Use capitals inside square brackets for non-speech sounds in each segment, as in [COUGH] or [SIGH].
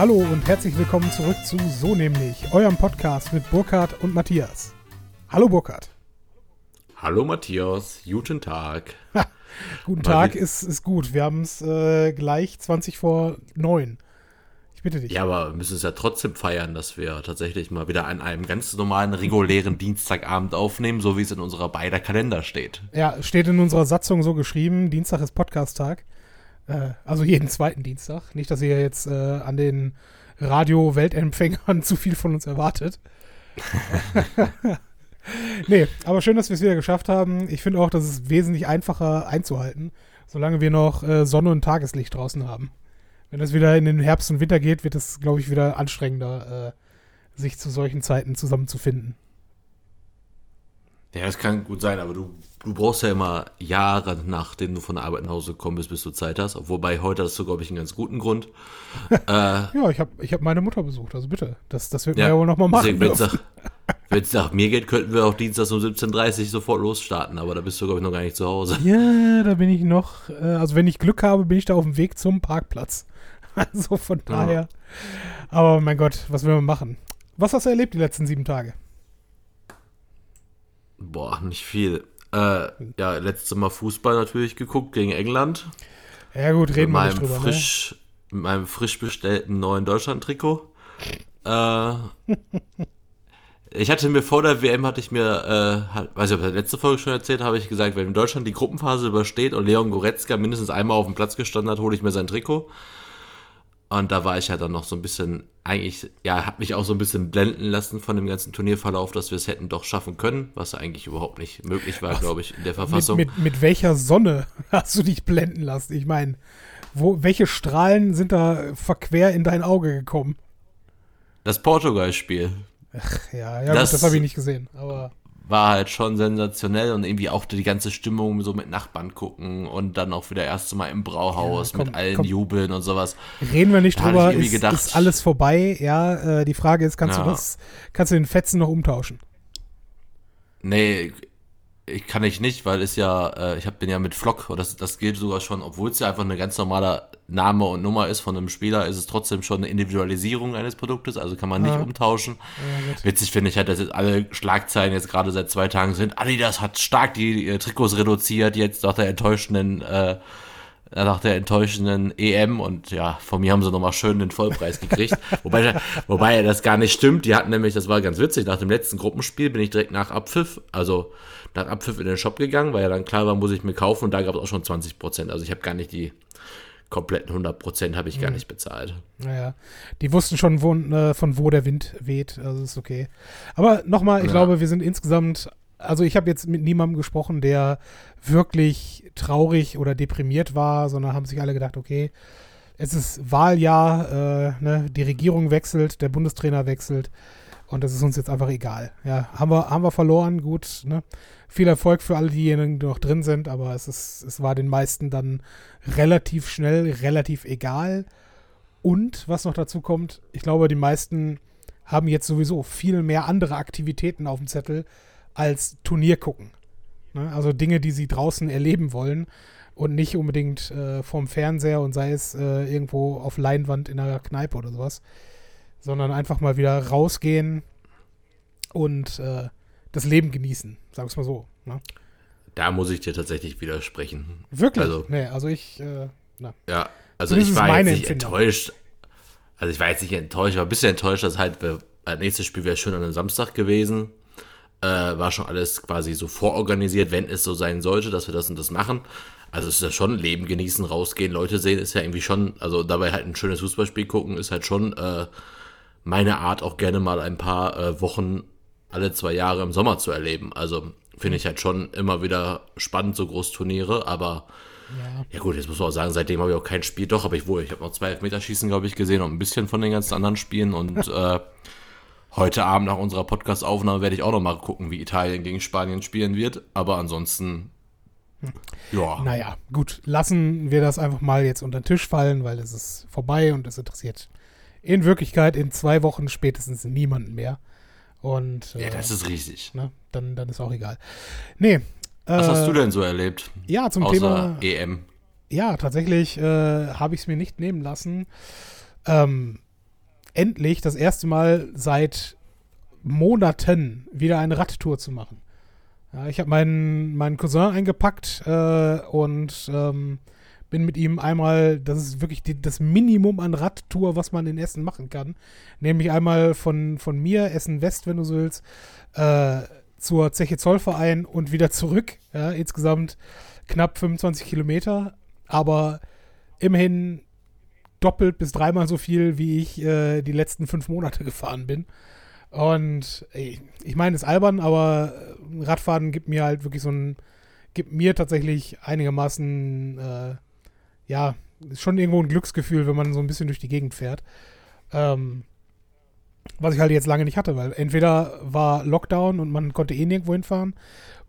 Hallo und herzlich willkommen zurück zu So nämlich, eurem Podcast mit Burkhard und Matthias. Hallo Burkhard. Hallo Matthias, guten Tag. Guten Tag ist, ist gut. Wir haben es äh, gleich 20 vor 9. Ich bitte dich. Ja, aber wir müssen es ja trotzdem feiern, dass wir tatsächlich mal wieder an einem ganz normalen, regulären Dienstagabend aufnehmen, so wie es in unserer beider Kalender steht. Ja, steht in unserer Satzung so geschrieben, Dienstag ist Podcast-Tag. Äh, also jeden zweiten Dienstag. Nicht, dass ihr jetzt äh, an den Radio-Weltempfängern [LAUGHS] zu viel von uns erwartet. [LAUGHS] nee, aber schön, dass wir es wieder geschafft haben. Ich finde auch, das ist wesentlich einfacher einzuhalten, solange wir noch äh, Sonne und Tageslicht draußen haben. Wenn es wieder in den Herbst und Winter geht, wird es, glaube ich, wieder anstrengender, äh, sich zu solchen Zeiten zusammenzufinden. Ja, das kann gut sein, aber du, du brauchst ja immer Jahre, nachdem du von der Arbeit nach Hause gekommen bist, bis du Zeit hast. Wobei heute hast du, glaube ich, einen ganz guten Grund. [LAUGHS] äh, Ja, ich habe ich hab meine Mutter besucht, also bitte. Das, das wird Ja, man ja wohl nochmal machen. wenn es nach, mir geht, könnten wir auch Dienstags um 17.30 Uhr sofort losstarten, aber da bist du, glaube ich, noch gar nicht zu Hause. Ja, da bin ich noch. Äh, also wenn ich Glück habe, bin ich da auf dem Weg zum Parkplatz. [LAUGHS] Also von Ja. daher. Aber mein Gott, was will man machen? Was hast du erlebt die letzten sieben Tage? Boah, nicht viel. Äh, ja, letztes Mal Fußball natürlich geguckt gegen England. Ja gut, reden wir nicht drüber. Ne? frisch, mit meinem frisch bestellten neuen Deutschland-Trikot. Äh, [LAUGHS] ich hatte mir vor der WM, hatte ich mir, äh, hat, weiß ich, ob ich der letzte Folge schon erzählt habe, ich gesagt, wenn Deutschland die Gruppenphase übersteht und Leon Goretzka mindestens einmal auf dem Platz gestanden hat, hole ich mir sein Trikot. Und da war ich ja dann noch so ein bisschen, eigentlich, ja, hat mich auch so ein bisschen blenden lassen von dem ganzen Turnierverlauf, dass wir es hätten doch schaffen können, was eigentlich überhaupt nicht möglich war, glaube ich, in der Mit, Verfassung. mit, mit welcher Sonne [LAUGHS] hast du dich blenden lassen? Ich meine, wo, welche Strahlen sind da verquer in dein Auge gekommen? das Portugal-Spiel. Ja, ja, Das- gut, das habe ich nicht gesehen. Aber war halt schon sensationell und irgendwie auch die ganze Stimmung so mit Nachbarn gucken und dann auch wieder erste Mal im Brauhaus Ja, komm, mit allen komm. jubeln und sowas. reden wir nicht Da drüber. Ist, gedacht- ist alles vorbei? Ja, äh, die Frage ist, kannst Ja. du das, kannst du den Fetzen noch umtauschen? Nee, ich kann ich nicht, weil es ja, äh, ich hab, bin ja mit Flock, und das, das gilt sogar schon, obwohl es ja einfach eine ganz normale Name und Nummer ist von einem Spieler, ist es trotzdem schon eine Individualisierung eines Produktes, also kann man nicht Ja. umtauschen. Ja. Witzig finde ich halt, dass jetzt alle Schlagzeilen jetzt gerade seit zwei Tagen sind. Adidas hat stark die äh, Trikots reduziert, jetzt nach der enttäuschenden, äh, nach der enttäuschenden EM und ja, von mir haben sie nochmal schön den Vollpreis gekriegt. [LAUGHS] wobei, wobei das gar nicht stimmt. Die hatten nämlich, das war ganz witzig, nach dem letzten Gruppenspiel bin ich direkt nach Abpfiff, also nach Abpfiff in den Shop gegangen, weil ja dann klar war, muss ich mir kaufen und da gab es auch schon 20 Prozent. Also ich habe gar nicht die kompletten 100 Prozent habe ich gar nicht bezahlt. Naja, die wussten schon, wo, äh, von wo der Wind weht, also ist okay. Aber nochmal, ich Ja. glaube, wir sind insgesamt, also ich habe jetzt mit niemandem gesprochen, der wirklich traurig oder deprimiert war, sondern haben sich alle gedacht, okay, es ist Wahljahr, äh, ne, die Regierung wechselt, der Bundestrainer wechselt und das ist uns jetzt einfach egal. Ja, haben wir, haben wir verloren, gut, ne? Viel Erfolg für alle diejenigen, die noch drin sind, aber es ist, es war den meisten dann relativ schnell, relativ egal. Und was noch dazu kommt, ich glaube, die meisten haben jetzt sowieso viel mehr andere Aktivitäten auf dem Zettel als Turnier gucken. Ne? Also Dinge, die sie draußen erleben wollen und nicht unbedingt äh, vorm Fernseher und sei es äh, irgendwo auf Leinwand in einer Kneipe oder sowas, sondern einfach mal wieder rausgehen und äh, das Leben genießen, wir es mal so. Ne? Da muss ich dir tatsächlich widersprechen. Wirklich? Also- nee, also ich, äh, na. Ja, also ich war jetzt nicht Empfindung. enttäuscht. Also ich war jetzt nicht enttäuscht, ich war ein bisschen enttäuscht, dass halt das nächste Spiel wäre schön an einem Samstag gewesen. Äh, war schon alles quasi so vororganisiert, wenn es so sein sollte, dass wir das und das machen. Also es ist ja schon Leben genießen, rausgehen, Leute sehen, ist ja irgendwie schon, also dabei halt ein schönes Fußballspiel gucken, ist halt schon äh, meine Art, auch gerne mal ein paar äh, Wochen alle zwei Jahre im Sommer zu erleben. Also finde ich halt schon immer wieder spannend, so Großturniere, aber Ja. ja gut, jetzt muss man auch sagen, seitdem habe ich auch kein Spiel. Doch, aber ich wohl, ich habe noch zwei Elfmeterschießen, glaube ich, gesehen und ein bisschen von den ganzen anderen Spielen. Und [LAUGHS] äh, heute Abend nach unserer Podcast-Aufnahme werde ich auch noch mal gucken, wie Italien gegen Spanien spielen wird. Aber ansonsten, ja, Naja, gut, lassen wir das einfach mal jetzt unter den Tisch fallen, weil es ist vorbei und es interessiert in Wirklichkeit in zwei Wochen spätestens niemanden mehr. Und äh, ja, das ist richtig. ne, dann, dann ist auch egal. Nee. Was äh, hast du denn so erlebt? Ja, zum Außer Thema. EM. Ja, tatsächlich äh, habe ich es mir nicht nehmen lassen. Ähm, endlich das erste Mal seit Monaten wieder eine Radtour zu machen. Ja, ich habe meinen, meinen Cousin eingepackt äh, und ähm, bin mit ihm einmal, das ist wirklich die, das Minimum an Radtour, was man in Essen machen kann. Nämlich einmal von, von mir, Essen West, wenn du so willst, äh, zur Zeche Zollverein und wieder zurück. Ja, insgesamt knapp 25 Kilometer, aber immerhin doppelt bis dreimal so viel, wie ich äh, die letzten fünf Monate gefahren bin. Und ey, ich meine, es ist albern, aber Radfahren gibt mir halt wirklich so ein, gibt mir tatsächlich einigermaßen, äh, ja, ist schon irgendwo ein Glücksgefühl, wenn man so ein bisschen durch die Gegend fährt. Ähm, was ich halt jetzt lange nicht hatte, weil entweder war Lockdown und man konnte eh nirgendwo hinfahren,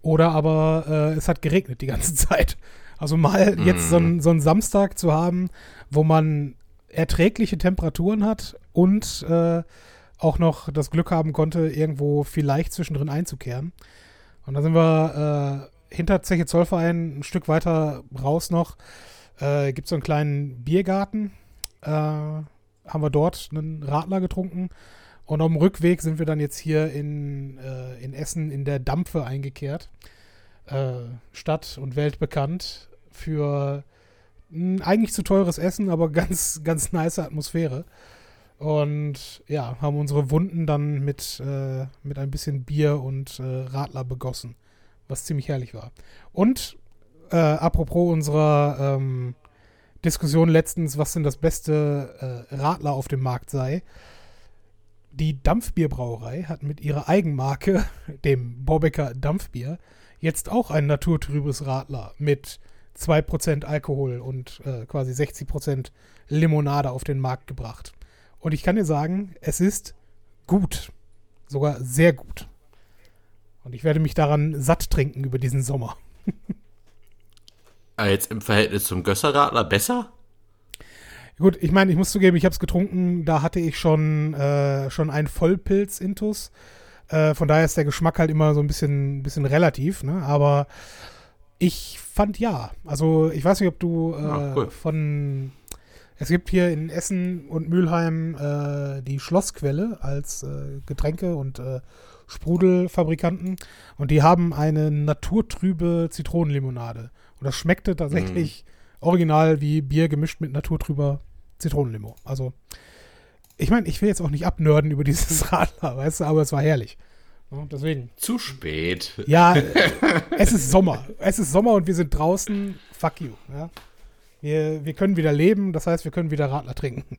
oder aber äh, es hat geregnet die ganze [LAUGHS] Zeit. Also mal mm. jetzt so, ein, so einen Samstag zu haben, wo man erträgliche Temperaturen hat und äh, auch noch das Glück haben konnte, irgendwo vielleicht zwischendrin einzukehren. Und da sind wir äh, hinter Zeche Zollverein ein Stück weiter raus noch. Äh, Gibt so einen kleinen Biergarten. Äh, haben wir dort einen Radler getrunken und auf dem Rückweg sind wir dann jetzt hier in, äh, in Essen in der Dampfe eingekehrt. Äh, Stadt und Welt bekannt für ein eigentlich zu teures Essen, aber [LAUGHS] ganz, ganz nice Atmosphäre. Und ja, haben unsere Wunden dann mit, äh, mit ein bisschen Bier und äh, Radler begossen, was ziemlich herrlich war. Und äh, apropos unserer ähm, Diskussion letztens, was denn das beste äh, Radler auf dem Markt sei, die Dampfbierbrauerei hat mit ihrer Eigenmarke, [LAUGHS] dem Borbecker Dampfbier, jetzt auch ein naturtrübes Radler mit 2% Alkohol und äh, quasi 60% Limonade auf den Markt gebracht. Und ich kann dir sagen, es ist gut. Sogar sehr gut. Und ich werde mich daran satt trinken über diesen Sommer. [LAUGHS] Jetzt im Verhältnis zum Gösserradler besser? Gut, ich meine, ich muss zugeben, ich habe es getrunken, da hatte ich schon, äh, schon einen Vollpilz-Intus. Äh, von daher ist der Geschmack halt immer so ein bisschen, bisschen relativ, ne? Aber ich fand ja. Also, ich weiß nicht, ob du äh, ah, cool. von. Es gibt hier in Essen und Mülheim äh, die Schlossquelle als äh, Getränke- und äh, Sprudelfabrikanten. Und die haben eine naturtrübe Zitronenlimonade. Und das schmeckte tatsächlich mm. original wie Bier gemischt mit naturtrüber Zitronenlimo. Also, ich meine, ich will jetzt auch nicht abnörden über dieses [LAUGHS] Radler, weißt du, aber es war herrlich. Ja, deswegen. Zu spät. Ja, [LAUGHS] es ist Sommer. Es ist Sommer und wir sind draußen. Fuck you. Ja? Wir, wir können wieder leben, das heißt, wir können wieder Radler trinken.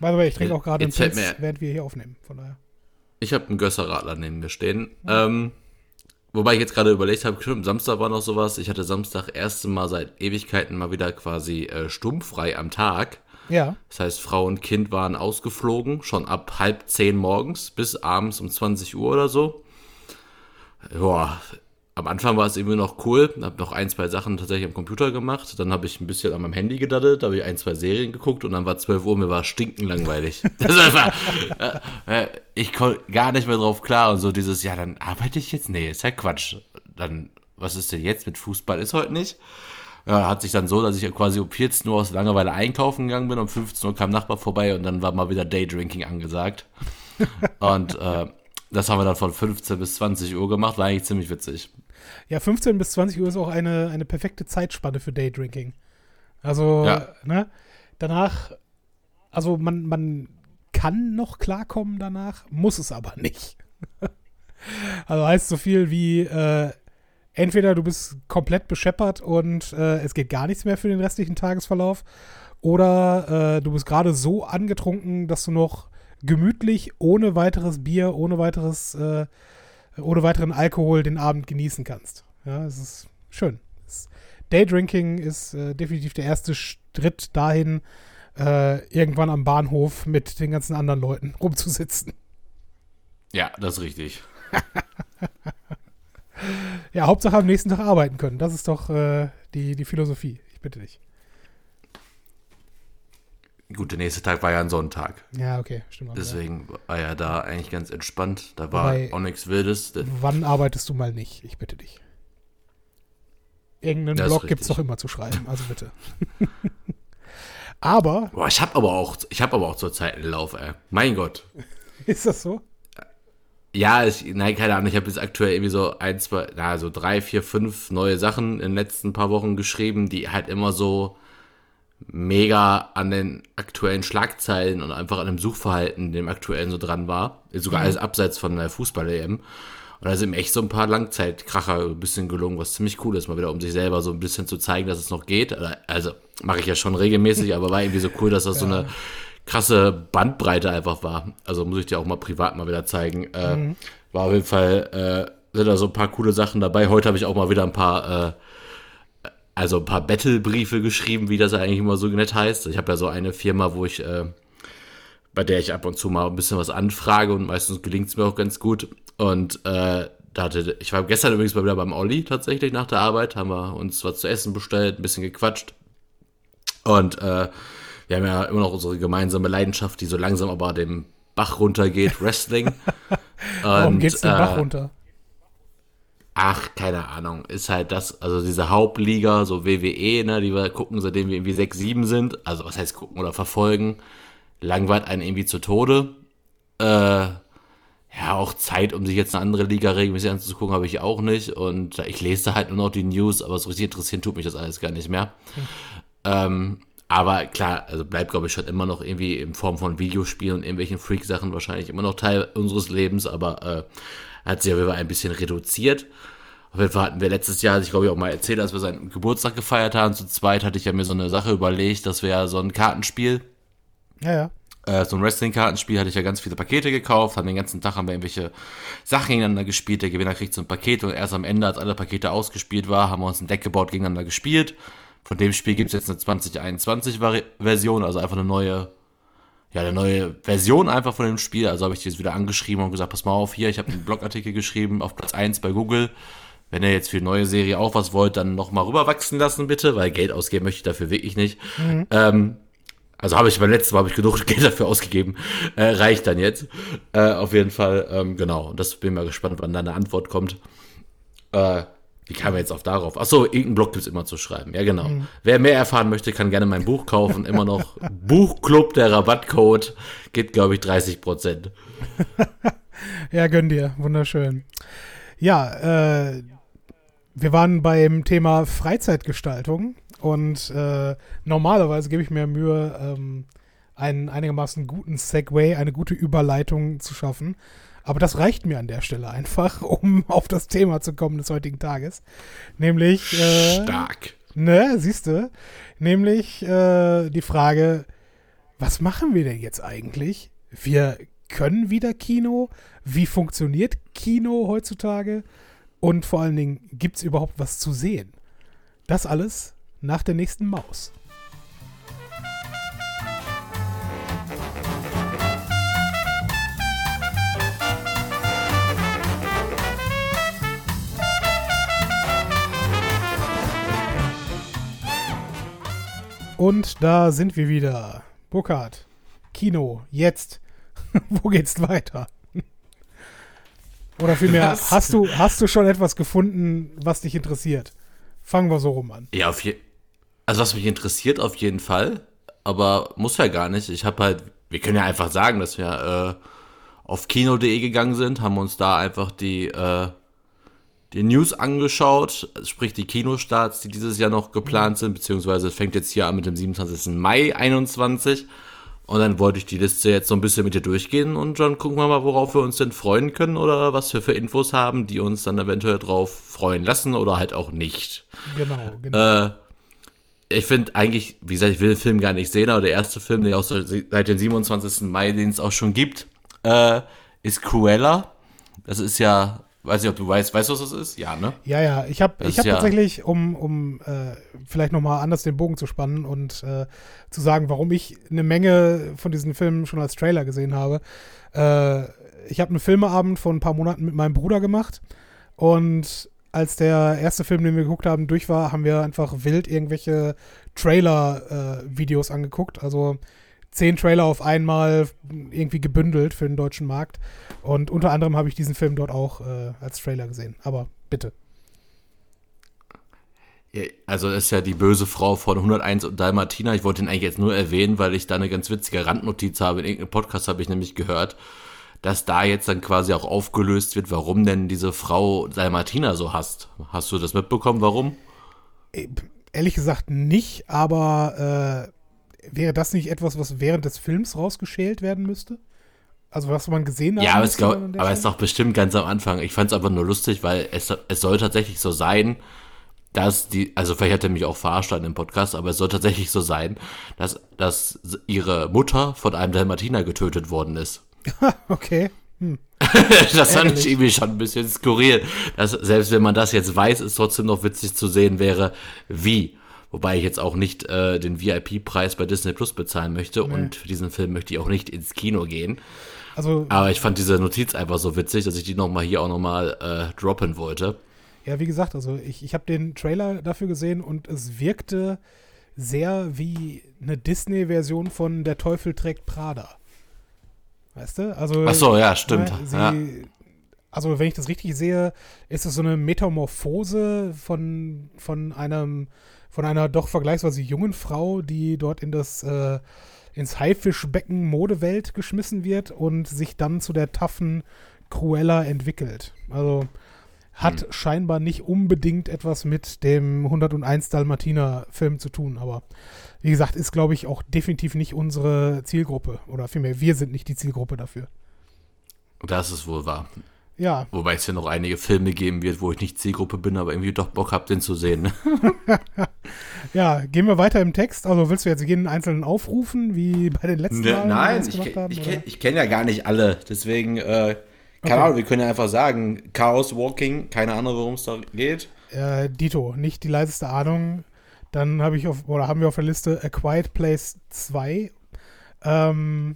By the way, ich trinke auch gerade einen Pilz, während wir hier aufnehmen. Von daher. Ich habe einen Gösser-Radler neben mir stehen. Ja. Ähm, Wobei ich jetzt gerade überlegt habe, stimmt, Samstag war noch sowas. Ich hatte Samstag erste Mal seit Ewigkeiten mal wieder quasi äh, stummfrei am Tag. Ja. Das heißt, Frau und Kind waren ausgeflogen, schon ab halb zehn morgens bis abends um 20 Uhr oder so. Ja, am Anfang war es irgendwie noch cool. Habe noch ein, zwei Sachen tatsächlich am Computer gemacht. Dann habe ich ein bisschen an meinem Handy gedaddelt, habe ich ein, zwei Serien geguckt und dann war 12 Uhr, mir war stinken langweilig. [LAUGHS] das war, äh, äh, ich komme gar nicht mehr drauf klar und so dieses, ja, dann arbeite ich jetzt? Nee, ist ja Quatsch. Dann, was ist denn jetzt mit Fußball? Ist heute nicht. Ja, hat sich dann so, dass ich quasi um 14 Uhr aus Langeweile einkaufen gegangen bin. Um 15 Uhr kam Nachbar vorbei und dann war mal wieder Daydrinking angesagt. [LAUGHS] und äh, das haben wir dann von 15 bis 20 Uhr gemacht, war eigentlich ziemlich witzig. Ja, 15 bis 20 Uhr ist auch eine, eine perfekte Zeitspanne für Daydrinking. Also, ja. ne? Danach, also man, man kann noch klarkommen danach, muss es aber nicht. [LAUGHS] also heißt so viel wie, äh, entweder du bist komplett bescheppert und äh, es geht gar nichts mehr für den restlichen Tagesverlauf, oder äh, du bist gerade so angetrunken, dass du noch gemütlich, ohne weiteres Bier, ohne weiteres, äh, ohne weiteren Alkohol den Abend genießen kannst. Ja, es ist schön. Daydrinking ist äh, definitiv der erste Schritt dahin, äh, irgendwann am Bahnhof mit den ganzen anderen Leuten [LAUGHS] rumzusitzen. Ja, das ist richtig. [LAUGHS] ja, Hauptsache am nächsten Tag arbeiten können. Das ist doch äh, die, die Philosophie. Ich bitte dich. Gut, der nächste Tag war ja ein Sonntag. Ja, okay, stimmt. Deswegen ja. war ja da eigentlich ganz entspannt. Da war Wobei, auch nichts Wildes. Wann arbeitest du mal nicht? Ich bitte dich. Irgendeinen das Blog gibt es doch immer zu schreiben, also bitte. [LAUGHS] Aber. Boah, ich habe aber auch, ich habe aber auch zurzeit einen Lauf, ey. Mein Gott. Ist das so? Ja, ich, nein, keine Ahnung, ich habe jetzt aktuell irgendwie so ein, zwei, na, so drei, vier, fünf neue Sachen in den letzten paar Wochen geschrieben, die halt immer so mega an den aktuellen Schlagzeilen und einfach an dem Suchverhalten, dem aktuellen so dran war. Sogar alles abseits von der Fußball-EM. Und da sind mir echt so ein paar Langzeitkracher ein bisschen gelungen, was ziemlich cool ist, mal wieder um sich selber so ein bisschen zu zeigen, dass es noch geht. Also mache ich ja schon regelmäßig, aber war irgendwie so cool, dass das so [LAUGHS] eine krasse Bandbreite einfach war. Also muss ich dir auch mal privat mal wieder zeigen. Äh, Mhm. War auf jeden Fall, äh, sind da so ein paar coole Sachen dabei. Heute habe ich auch mal wieder ein paar, äh, also ein paar Battle-Briefe geschrieben, wie das eigentlich immer so nett heißt. Ich habe ja so eine Firma, wo ich, äh, bei der ich ab und zu mal ein bisschen was anfrage und meistens gelingt es mir auch ganz gut. Und äh, da hatte, ich war gestern übrigens mal wieder beim Olli tatsächlich nach der Arbeit, haben wir uns was zu essen bestellt, ein bisschen gequatscht. Und äh, wir haben ja immer noch unsere gemeinsame Leidenschaft, die so langsam aber dem Bach runtergeht, Wrestling. [LAUGHS] Warum Und, geht's den äh, Bach runter? Ach, keine Ahnung. Ist halt das, also diese Hauptliga, so WWE, ne, die wir gucken, seitdem wir irgendwie 6, 7 sind. Also was heißt gucken oder verfolgen. Langweilt einen irgendwie zu Tode. Äh, ja, auch Zeit, um sich jetzt eine andere Liga regelmäßig anzugucken, habe ich auch nicht. Und ich lese halt nur noch die News, aber so richtig interessieren tut mich das alles gar nicht mehr. Ähm, aber klar, also bleibt, glaube ich, schon immer noch irgendwie in Form von Videospielen und irgendwelchen Freak-Sachen wahrscheinlich immer noch Teil unseres Lebens, aber äh, hat sich Fall ein bisschen reduziert. Auf jeden Fall hatten wir letztes Jahr, ich glaube ich auch mal erzählt, als wir seinen Geburtstag gefeiert haben, zu zweit hatte ich ja mir so eine Sache überlegt, dass wir ja so ein Kartenspiel Ja, ja. äh, so ein Wrestling-Kartenspiel hatte ich ja ganz viele Pakete gekauft, haben den ganzen Tag haben wir irgendwelche Sachen gegeneinander gespielt. Der Gewinner kriegt so ein Paket und erst am Ende, als alle Pakete ausgespielt war, haben wir uns ein Deck gebaut, gegeneinander gespielt. Von dem Spiel gibt es jetzt eine 2021-Version, also einfach eine neue, ja, eine neue Version einfach von dem Spiel. Also habe ich die jetzt wieder angeschrieben und gesagt, pass mal auf, hier, ich habe einen Blogartikel geschrieben auf Platz 1 bei Google. Wenn ihr jetzt für die neue Serie auch was wollt, dann noch mal rüberwachsen lassen, bitte, weil Geld ausgeben möchte ich dafür wirklich nicht. Ähm, also habe ich beim letzten Mal habe ich genug [LAUGHS] Geld dafür ausgegeben. Äh, reicht dann jetzt. Äh, auf jeden Fall, ähm, genau. Und das bin mal gespannt, wann da eine Antwort kommt. Äh, wie kam er jetzt auf darauf? Achso, irgendeinen Blog gibt's immer zu schreiben. Ja, genau. Wer mehr erfahren möchte, kann gerne mein Buch kaufen. Immer noch [LAUGHS] Buchclub, der Rabattcode. Geht, glaube ich, 30 Prozent. [LAUGHS] Ja, gönn dir. Wunderschön. Ja, äh, wir waren beim Thema Freizeitgestaltung und äh, normalerweise gebe ich mir Mühe, ähm, einen einigermaßen guten Segway, eine gute Überleitung zu schaffen. Aber das reicht mir an der Stelle einfach, [LAUGHS] um auf das Thema zu kommen des heutigen Tages. Nämlich, äh, Stark. ne, siehst du, nämlich äh, die Frage, was machen wir denn jetzt eigentlich? Wir können wieder Kino. Wie funktioniert Kino heutzutage? Und vor allen Dingen, gibt es überhaupt was zu sehen? Das alles nach der nächsten Maus. Und da sind wir wieder. Burkhard, Kino, jetzt. [LAUGHS] Wo geht's weiter? Oder vielmehr, Was? hast du, hast du schon etwas gefunden, was dich interessiert? Fangen wir so rum an. Ja, auf je Also, was mich interessiert, auf jeden Fall. Aber muss ja gar nicht. Ich habe halt, wir können ja einfach sagen, dass wir äh, auf kino.de gegangen sind, haben uns da einfach die, äh, die News angeschaut, sprich die Kinostarts, die dieses Jahr noch geplant sind, beziehungsweise es fängt jetzt hier an mit dem 27. Mai 21. Und dann wollte ich die Liste jetzt so ein bisschen mit dir durchgehen und dann gucken wir mal, worauf wir uns denn freuen können oder was wir für Infos haben, die uns dann eventuell drauf freuen lassen oder halt auch nicht. Genau, genau. Äh, ich finde eigentlich, wie gesagt, ich will den Film gar nicht sehen, aber der erste Film, der auch so seit dem 27. Mai, den es auch schon gibt, äh, ist Cruella. Das ist ja, weiß nicht, ob du weißt, weißt du, was das ist? Ja, ne? Ja, ja, ich habe ich hab ja- tatsächlich, um, um äh, vielleicht nochmal anders den Bogen zu spannen und äh, zu sagen, warum ich eine Menge von diesen Filmen schon als Trailer gesehen habe. Äh, ich habe einen Filmeabend vor ein paar Monaten mit meinem Bruder gemacht und als der erste Film, den wir geguckt haben, durch war, haben wir einfach wild irgendwelche Trailer-Videos angeguckt. Also zehn Trailer auf einmal irgendwie gebündelt für den deutschen Markt. Und unter anderem habe ich diesen Film dort auch äh, als Trailer gesehen. Aber bitte. Also ist ja die böse Frau von 101 und Dalmatina. Ich wollte ihn eigentlich jetzt nur erwähnen, weil ich da eine ganz witzige Randnotiz habe. In irgendeinem Podcast habe ich nämlich gehört, dass da jetzt dann quasi auch aufgelöst wird, warum denn diese Frau Dalmatina so hasst. Hast du das mitbekommen, warum? Äh, ehrlich gesagt nicht, aber äh, wäre das nicht etwas, was während des Films rausgeschält werden müsste? Also was man gesehen hat. Ja, aber, es, glaub, aber es ist doch bestimmt ganz am Anfang. Ich fand es einfach nur lustig, weil es, es soll tatsächlich so sein, dass die, also vielleicht hat er mich auch verarscht an dem Podcast, aber es soll tatsächlich so sein, dass, dass ihre Mutter von einem Dalmatiner getötet worden ist. [LAUGHS] [LAUGHS] okay. Hm. das fand ich irgendwie schon ein bisschen skurril. Dass, selbst wenn man das jetzt weiß, ist trotzdem noch witzig zu sehen wäre, wie. Wobei ich jetzt auch nicht äh, den VIP-Preis bei Disney Plus bezahlen möchte nee. und für diesen Film möchte ich auch nicht ins Kino gehen. Also, Aber ich fand diese Notiz einfach so witzig, dass ich die nochmal hier auch nochmal äh, droppen wollte. Ja, wie gesagt, also ich, ich habe den Trailer dafür gesehen und es wirkte sehr wie eine Disney-Version von Der Teufel trägt Prada. Weißt du? Also, Ach so, ja, stimmt. Ne, sie, ja. Also, wenn ich das richtig sehe, ist es so eine Metamorphose von, von einem, von einer doch vergleichsweise jungen Frau, die dort in das, äh, ins Haifischbecken Modewelt geschmissen wird und sich dann zu der taffen Cruella entwickelt. Also, hat hm. scheinbar nicht unbedingt etwas mit dem 101 Dalmatiner Film zu tun, aber wie gesagt, ist glaube ich auch definitiv nicht unsere Zielgruppe oder vielmehr wir sind nicht die Zielgruppe dafür. Das ist wohl wahr. Ja. Wobei es ja noch einige Filme geben wird, wo ich nicht Zielgruppe bin, aber irgendwie doch Bock habe, den zu sehen. Ne? [LAUGHS] ja, gehen wir weiter im Text. Also willst du jetzt jeden einzelnen aufrufen, wie bei den letzten ne, Malen? Nein, ich, ich, ich kenne ja gar nicht alle. Deswegen äh, keine okay. Ahnung, wir können ja einfach sagen, Chaos Walking, keine Ahnung, worum es da geht. Äh, Dito, nicht die leiseste Ahnung. Dann habe ich auf, oder haben wir auf der Liste A Quiet Place 2. Ähm,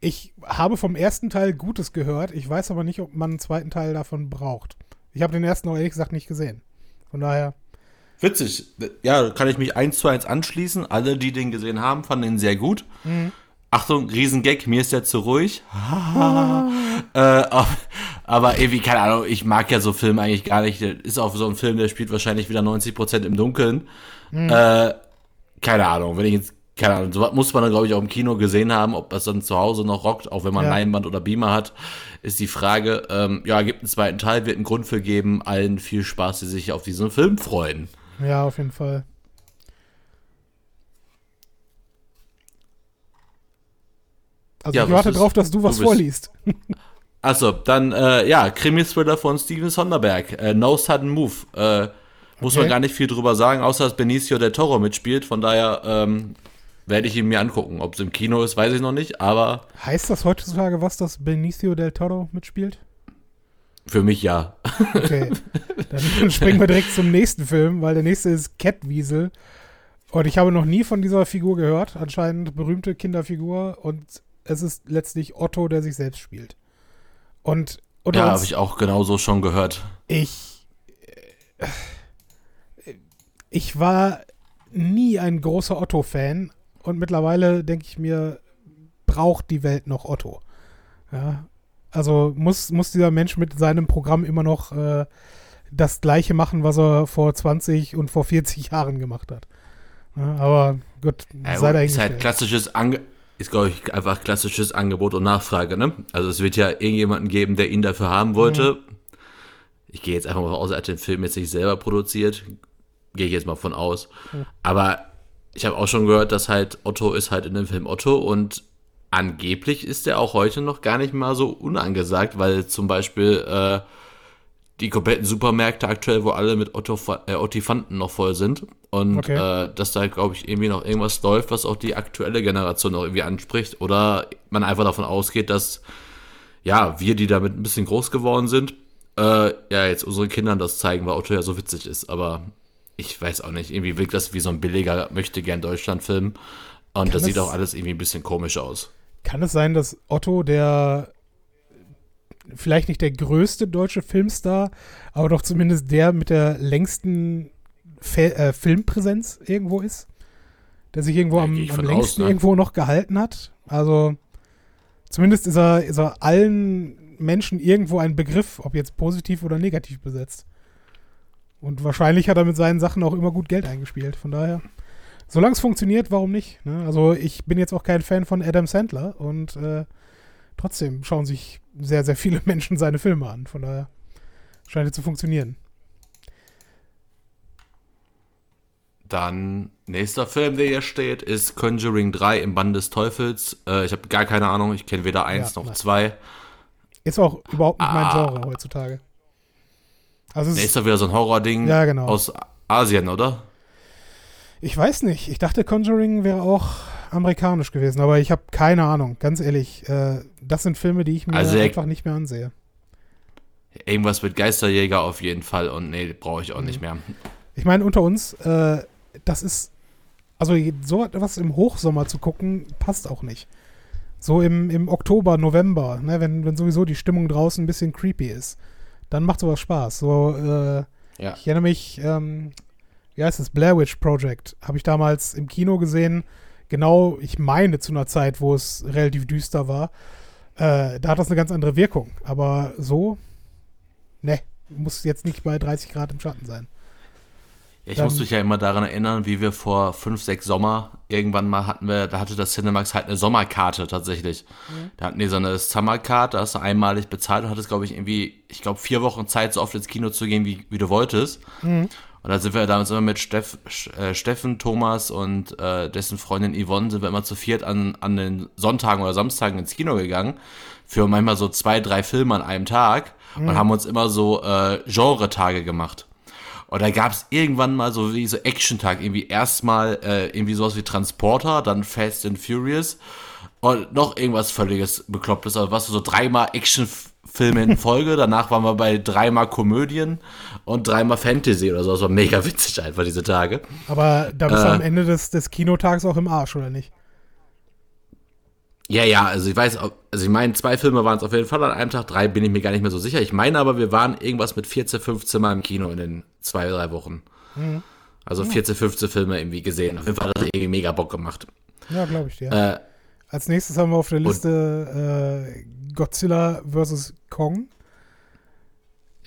ich habe vom ersten Teil Gutes gehört. Ich weiß aber nicht, ob man einen zweiten Teil davon braucht. Ich habe den ersten auch ehrlich gesagt nicht gesehen. Von daher. Witzig. Ja, kann ich mich eins zu eins anschließen. Alle, die den gesehen haben, fanden ihn sehr gut. Mhm. Achtung, Riesengag, mir ist der zu ruhig. [LAUGHS] äh, aber irgendwie, keine Ahnung, ich mag ja so Filme eigentlich gar nicht. Ist auch so ein Film, der spielt wahrscheinlich wieder 90% im Dunkeln. Mhm. Äh, keine Ahnung, wenn ich jetzt, keine Ahnung, so muss man dann, glaube ich, auch im Kino gesehen haben, ob das dann zu Hause noch rockt, auch wenn man ja. Leinwand oder Beamer hat, ist die Frage. Ähm, ja, gibt einen zweiten Teil, wird einen Grund für geben, allen viel Spaß, die sich auf diesen Film freuen. Ja, auf jeden Fall. Also ja, ich warte darauf, dass du was du vorliest. [LAUGHS] Achso, dann, äh, ja, Krimi-Thriller von Steven Sonderberg. Äh, no Sudden Move. Äh, muss okay. man gar nicht viel drüber sagen, außer dass Benicio del Toro mitspielt. Von daher ähm, werde ich ihn mir angucken. Ob es im Kino ist, weiß ich noch nicht, aber. Heißt das heutzutage was, dass Benicio del Toro mitspielt? Für mich ja. Okay. [LAUGHS] Dann springen wir direkt zum nächsten Film, weil der nächste ist Catwiesel. Und ich habe noch nie von dieser Figur gehört. Anscheinend berühmte Kinderfigur. Und es ist letztlich Otto, der sich selbst spielt. Und ja, habe ich auch genauso schon gehört. Ich äh, ich war nie ein großer Otto-Fan und mittlerweile denke ich mir, braucht die Welt noch Otto. Ja, also muss, muss dieser Mensch mit seinem Programm immer noch äh, das Gleiche machen, was er vor 20 und vor 40 Jahren gemacht hat. Ja, aber gut, ja, sei Ist halt klassisches Ange ist, glaube ich, einfach klassisches Angebot und Nachfrage, ne? Also es wird ja irgendjemanden geben, der ihn dafür haben wollte. Mhm. Ich gehe jetzt einfach mal aus, er hat den Film jetzt nicht selber produziert. Gehe ich jetzt mal von aus. Mhm. Aber ich habe auch schon gehört, dass halt Otto ist halt in dem Film Otto und angeblich ist er auch heute noch gar nicht mal so unangesagt, weil zum Beispiel äh, die kompletten Supermärkte aktuell, wo alle mit Otto, äh, Ottifanten noch voll sind. Und okay. äh, dass da, glaube ich, irgendwie noch irgendwas läuft, was auch die aktuelle Generation noch irgendwie anspricht. Oder man einfach davon ausgeht, dass ja, wir, die damit ein bisschen groß geworden sind, äh, ja, jetzt unseren Kindern das zeigen, weil Otto ja so witzig ist. Aber ich weiß auch nicht, irgendwie wirkt das wie so ein billiger möchte gern Deutschland-Film. Und kann das sieht auch alles irgendwie ein bisschen komisch aus. Kann es sein, dass Otto der vielleicht nicht der größte deutsche Filmstar, aber doch zumindest der mit der längsten Fe äh, Filmpräsenz irgendwo ist. Der sich irgendwo am, am längsten aus, ne? irgendwo noch gehalten hat. Also zumindest ist er, ist er allen Menschen irgendwo ein Begriff, ob jetzt positiv oder negativ besetzt. Und wahrscheinlich hat er mit seinen Sachen auch immer gut Geld eingespielt. Von daher, solange es funktioniert, warum nicht? Ne? Also ich bin jetzt auch kein Fan von Adam Sandler und äh, trotzdem schauen sich sehr, sehr viele [LAUGHS] Menschen seine Filme an. Von daher scheint es zu funktionieren. Dann nächster Film, der hier steht, ist Conjuring 3 im Band des Teufels. Äh, ich habe gar keine Ahnung, ich kenne weder eins Ja, noch nein. zwei. Ist auch überhaupt nicht mein Ah. Genre heutzutage. Also ist, doch wieder so ein Horror-Ding Ja, genau. aus Asien, oder? ich weiß nicht. Ich dachte, Conjuring wäre auch amerikanisch gewesen, aber ich habe keine Ahnung. Ganz ehrlich, äh, das sind Filme, die ich mir Also einfach nicht mehr ansehe. Irgendwas mit Geisterjäger auf jeden Fall und nee, brauche ich auch Mhm. nicht mehr. Ich meine, unter uns, äh, das ist, also so etwas im Hochsommer zu gucken, passt auch nicht. So im, im Oktober, November, ne, wenn, wenn sowieso die Stimmung draußen ein bisschen creepy ist, dann macht sowas Spaß. So, äh, Ja. ich erinnere mich, ähm, wie heißt es, Blair Witch Project, habe ich damals im Kino gesehen. Genau, ich meine zu einer Zeit, wo es relativ düster war. Äh, da hat das eine ganz andere Wirkung. Aber so, ne, muss jetzt nicht bei 30 Grad im Schatten sein. Ich Dann- muss mich ja immer daran erinnern, wie wir vor fünf, sechs Sommer irgendwann mal hatten wir, da hatte das Cinemax halt eine Sommerkarte tatsächlich. Da hatten die so eine Summercard, da hast du einmalig bezahlt und hattest, glaube ich, irgendwie, ich glaube, vier Wochen Zeit, so oft ins Kino zu gehen, wie, wie du wolltest. Und da sind wir damals immer mit Steff, äh, Steffen, Thomas und äh, dessen Freundin Yvonne sind wir immer zu viert an, an den Sonntagen oder Samstagen ins Kino gegangen. Für manchmal so zwei, drei Filme an einem Tag. Und haben uns immer so äh, Genre-Tage gemacht. Und da gab es irgendwann mal so wie so Action-Tag, irgendwie erstmal äh, irgendwie sowas wie Transporter, dann Fast and Furious und noch irgendwas völliges Beklopptes, also was so dreimal Actionfilme in Folge, [LAUGHS] danach waren wir bei dreimal Komödien und dreimal Fantasy oder so, das war mega witzig einfach diese Tage. Aber da bist du Äh. am Ende des, des Kinotags auch im Arsch, oder nicht? Ja, ja, also ich weiß, also ich meine, zwei Filme waren es auf jeden Fall an einem Tag, drei bin ich mir gar nicht mehr so sicher. Ich meine aber, wir waren irgendwas mit 14, 15 Mal im Kino in den zwei, drei Wochen. Also 14, 15 Filme irgendwie gesehen. Auf jeden Fall hat das irgendwie mega Bock gemacht. Ja, glaube ich dir. Äh, Als nächstes haben wir auf der Liste äh, Godzilla vs. Kong.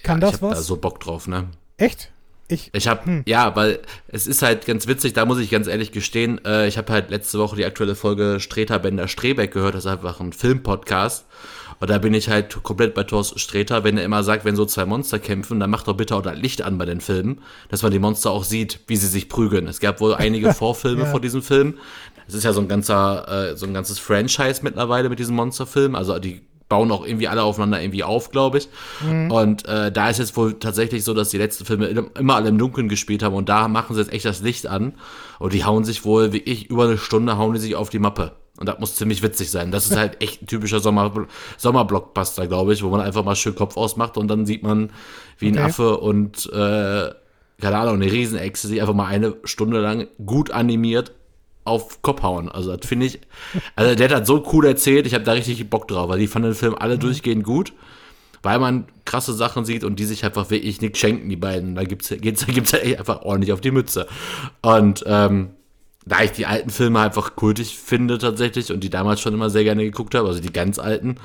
Kann ich das hab da was? so Bock drauf, ne? Echt? Ich, Ich habe, Hm. ja, weil es ist halt ganz witzig, da muss ich ganz ehrlich gestehen, äh, ich habe halt letzte Woche die aktuelle Folge Streter Bender Strebeck gehört, das ist einfach ein Filmpodcast. Und da bin ich halt komplett bei Thorsten Streter, wenn er immer sagt, wenn so zwei Monster kämpfen, dann macht doch bitte auch das Licht an bei den Filmen, dass man die Monster auch sieht, wie sie sich prügeln. Es gab wohl einige [LAUGHS] Vorfilme Ja. vor diesem Film. Es ist ja so ein ganzer, äh, so ein ganzes Franchise mittlerweile mit diesem Monsterfilm. Also die bauen auch irgendwie alle aufeinander irgendwie auf, glaube ich. Und äh, da ist jetzt wohl tatsächlich so, dass die letzten Filme immer alle im Dunkeln gespielt haben und da machen sie jetzt echt das Licht an und die hauen sich wohl, wie ich, über eine Stunde hauen die sich auf die Mappe. Und das muss ziemlich witzig sein. Das ist halt echt ein typischer Sommer, Sommerblockbuster, glaube ich, wo man einfach mal schön Kopf ausmacht und dann sieht man, wie ein Okay. Affe und, äh, keine Ahnung, eine Riesenechse sich einfach mal eine Stunde lang gut animiert auf Kopf hauen. Also das finde ich, also der hat das so cool erzählt, ich habe da richtig Bock drauf, weil die fanden den Film alle durchgehend gut, weil man krasse Sachen sieht und die sich einfach wirklich nichts schenken, die beiden. Da gibt's, geht's, [LAUGHS] da gibt's echt einfach ordentlich auf die Mütze. Und ähm, da ich die alten Filme einfach kultig finde tatsächlich und die damals schon immer sehr gerne geguckt habe, also die ganz alten,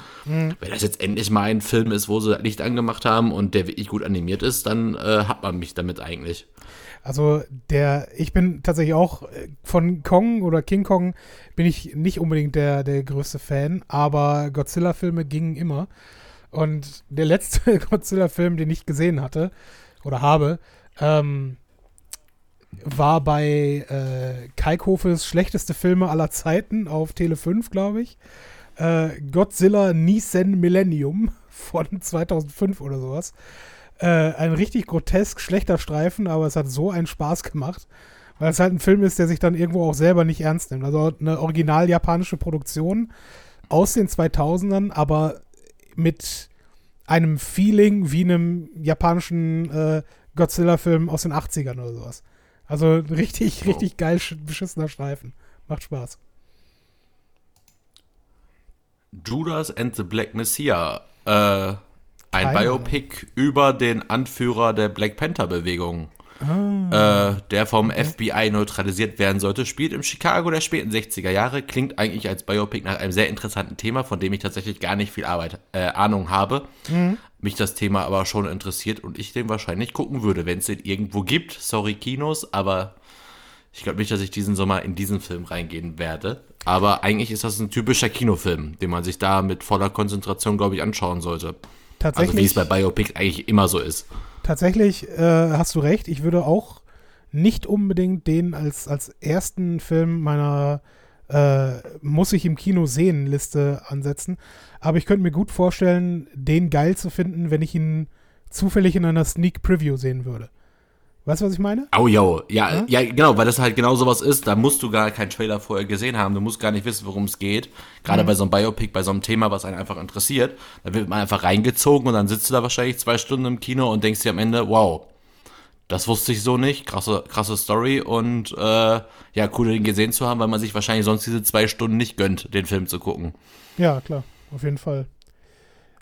wenn das jetzt endlich mal ein Film ist, wo sie das Licht angemacht haben und der wirklich gut animiert ist, dann äh, hat man mich damit eigentlich. Also der, ich bin tatsächlich auch äh, von Kong oder King Kong bin ich nicht unbedingt der, der größte Fan, aber Godzilla-Filme gingen immer. Und der letzte [LAUGHS] Godzilla-Film, den ich gesehen hatte oder habe, ähm, war bei äh, Kalkhofes schlechteste Filme aller Zeiten auf Tele 5, glaube ich. Äh, Godzilla Nissan Millennium [LAUGHS] von 2005 oder sowas. Äh, ein richtig grotesk schlechter Streifen, aber es hat so einen Spaß gemacht, weil es halt ein Film ist, der sich dann irgendwo auch selber nicht ernst nimmt. Also eine original japanische Produktion aus den 2000ern, aber mit einem Feeling wie einem japanischen äh, Godzilla-Film aus den 80ern oder sowas. Also richtig, Oh. richtig geil sch- beschissener Streifen. Macht Spaß. Judas and the Black Messiah. Äh, ein Biopic über den Anführer der Black Panther-Bewegung. äh, der vom FBI neutralisiert werden sollte, spielt im Chicago der späten 60er Jahre, klingt eigentlich als Biopic nach einem sehr interessanten Thema, von dem ich tatsächlich gar nicht viel Arbeit, äh, Ahnung habe. Mich das Thema aber schon interessiert und ich den wahrscheinlich gucken würde, wenn es den irgendwo gibt. Sorry, Kinos, aber ich glaube nicht, dass ich diesen Sommer in diesen Film reingehen werde. Aber eigentlich ist das ein typischer Kinofilm, den man sich da mit voller Konzentration, glaube ich, anschauen sollte. Tatsächlich, Also wie es bei Biopics eigentlich immer so ist. tatsächlich äh, hast du recht. Ich würde auch nicht unbedingt den als, als ersten Film meiner äh, muss ich im Kino sehen Liste ansetzen. Aber ich könnte mir gut vorstellen, den geil zu finden, wenn ich ihn zufällig in einer Sneak Preview sehen würde. Weißt du, was ich meine? Oh, yo. Ja, Ja? ja, genau, weil das halt genau sowas ist. Da musst du gar keinen Trailer vorher gesehen haben. Du musst gar nicht wissen, worum es geht. Gerade bei so einem Biopic, bei so einem Thema, was einen einfach interessiert. Da wird man einfach reingezogen und dann sitzt du da wahrscheinlich zwei Stunden im Kino und denkst dir am Ende, wow, das wusste ich so nicht. Krasse, krasse Story und äh, ja, cool, den gesehen zu haben, weil man sich wahrscheinlich sonst diese zwei Stunden nicht gönnt, den Film zu gucken. Ja, klar, auf jeden Fall.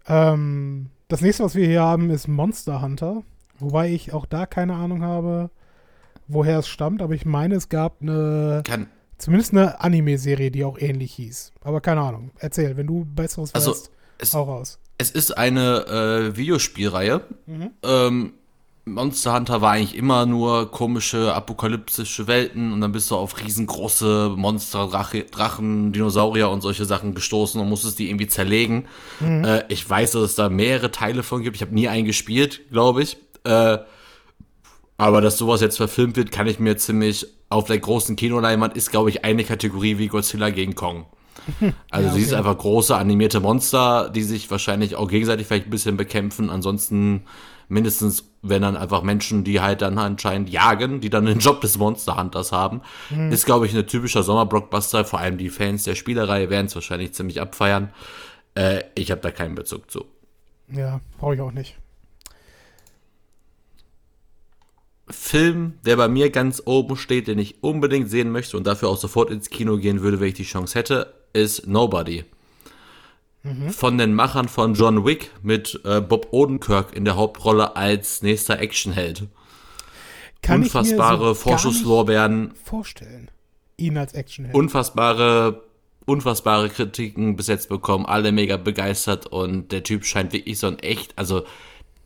Ähm, das nächste, was wir hier haben, ist Monster Hunter. Wobei ich auch da keine Ahnung habe, woher es stammt. Aber ich meine, es gab eine, Kann, zumindest eine Anime-Serie, die auch ähnlich hieß. Aber keine Ahnung. Erzähl, wenn du Besseres Also, weißt, es- hau raus. Es ist eine äh, Videospielreihe. Ähm, Monster Hunter war eigentlich immer nur komische apokalyptische Welten und dann bist du auf riesengroße Monster, Drache, Drachen, Dinosaurier und solche Sachen gestoßen und musstest die irgendwie zerlegen. Äh, ich weiß, dass es da mehrere Teile von gibt. Ich habe nie einen gespielt, glaube ich. Äh, aber dass sowas jetzt verfilmt wird, kann ich mir ziemlich auf der großen Kinoleinwand ist, glaube ich, eine Kategorie wie Godzilla gegen Kong. [LAUGHS] Also Ja, sie ist okay. einfach große animierte Monster, die sich wahrscheinlich auch gegenseitig vielleicht ein bisschen bekämpfen. Ansonsten mindestens, wenn dann einfach Menschen, die halt dann anscheinend jagen, die dann den Job des Monster Hunters haben, Mhm. ist, glaube ich, ein typischer Sommerblockbuster. Vor allem die Fans der Spielerei werden es wahrscheinlich ziemlich abfeiern. Äh, ich habe da keinen Bezug zu. Ja, brauche ich auch nicht. Film, der bei mir ganz oben steht, den ich unbedingt sehen möchte und dafür auch sofort ins Kino gehen würde, wenn ich die Chance hätte, ist Nobody. Von den Machern von John Wick mit äh, Bob Odenkirk in der Hauptrolle als nächster Actionheld. Kann ich mir Unfassbare so gar nicht Vorschusslorbeeren, vorstellen. Ihn als Actionheld. unfassbare, unfassbare Kritiken bis jetzt bekommen, alle mega begeistert und der Typ scheint wirklich so ein echt, also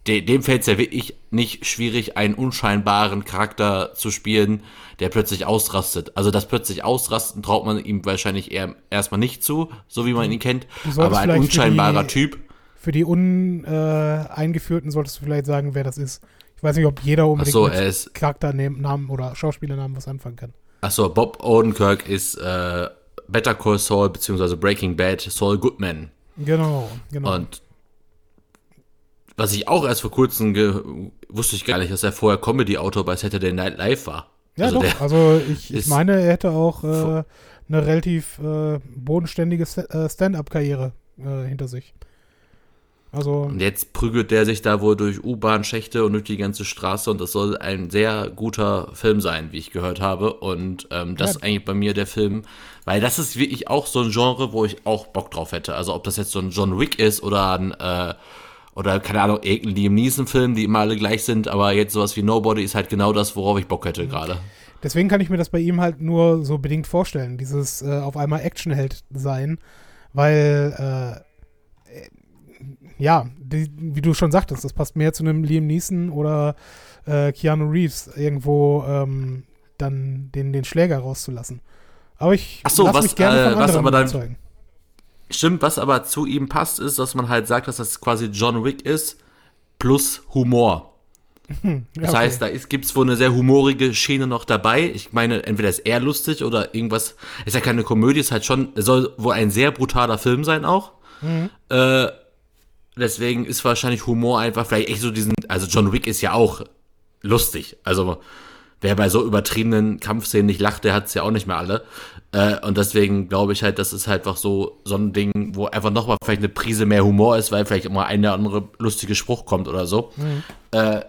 de, dem fällt es ja wirklich nicht schwierig, einen unscheinbaren Charakter zu spielen, der plötzlich ausrastet. Also das plötzlich ausrasten traut man ihm wahrscheinlich eher erstmal nicht zu, so wie man ihn kennt, aber ein unscheinbarer die- Typ. Für die Uneingeführten solltest du vielleicht sagen, wer das ist. Ich weiß nicht, ob jeder unbedingt so, mit er Charakternamen oder Schauspielernamen was anfangen kann. Achso, Bob Odenkirk ist äh, Better Call Saul beziehungsweise Breaking Bad Saul Goodman. Genau, genau. Und was ich auch erst vor kurzem wusste ich gar nicht, dass er vorher Comedy-Autor bei Saturday Night Live war. ja, also doch. also ich, ich meine, er hätte auch äh, eine relativ äh, bodenständige äh, Stand-up-Karriere äh, hinter sich. Also, Und jetzt prügelt der sich da wohl durch U-Bahn-Schächte und durch die ganze Straße und das soll ein sehr guter Film sein, wie ich gehört habe. Und ähm, das Ja. ist eigentlich bei mir der Film, weil das ist wirklich auch so ein Genre, wo ich auch Bock drauf hätte. Also ob das jetzt so ein John Wick ist oder ein, äh, oder keine Ahnung, irgendein Liam Neeson-Film, die immer alle gleich sind, aber jetzt sowas wie Nobody ist halt genau das, worauf ich Bock hätte gerade. deswegen kann ich mir das bei ihm halt nur so bedingt vorstellen, dieses äh, auf einmal Actionheld sein, weil äh, äh, ja, die, wie du schon sagtest, das passt mehr zu einem Liam Neeson oder äh, Keanu Reeves irgendwo ähm, dann den, den Schläger rauszulassen. Aber ich Ach so, was, mich gerne äh, von was anderen aber dann- überzeugen. Stimmt, was aber zu ihm passt, ist, dass man halt sagt, dass das quasi John Wick ist, plus Humor. [LAUGHS] Das okay. heißt, da gibt es wohl eine sehr humorige Schiene noch dabei. Ich meine, entweder ist er lustig oder irgendwas. Ist ja keine Komödie, ist halt schon, soll wohl ein sehr brutaler Film sein auch. Mhm. Äh, deswegen ist wahrscheinlich Humor einfach vielleicht echt so diesen. Also John Wick ist ja auch lustig. Also wer bei so übertriebenen Kampfszenen nicht lacht, der hat es ja auch nicht mehr alle. Äh, und deswegen glaube ich halt, das ist halt einfach so, so ein Ding, wo einfach nochmal vielleicht eine Prise mehr Humor ist, weil vielleicht immer ein oder andere lustige Spruch kommt oder so. Äh,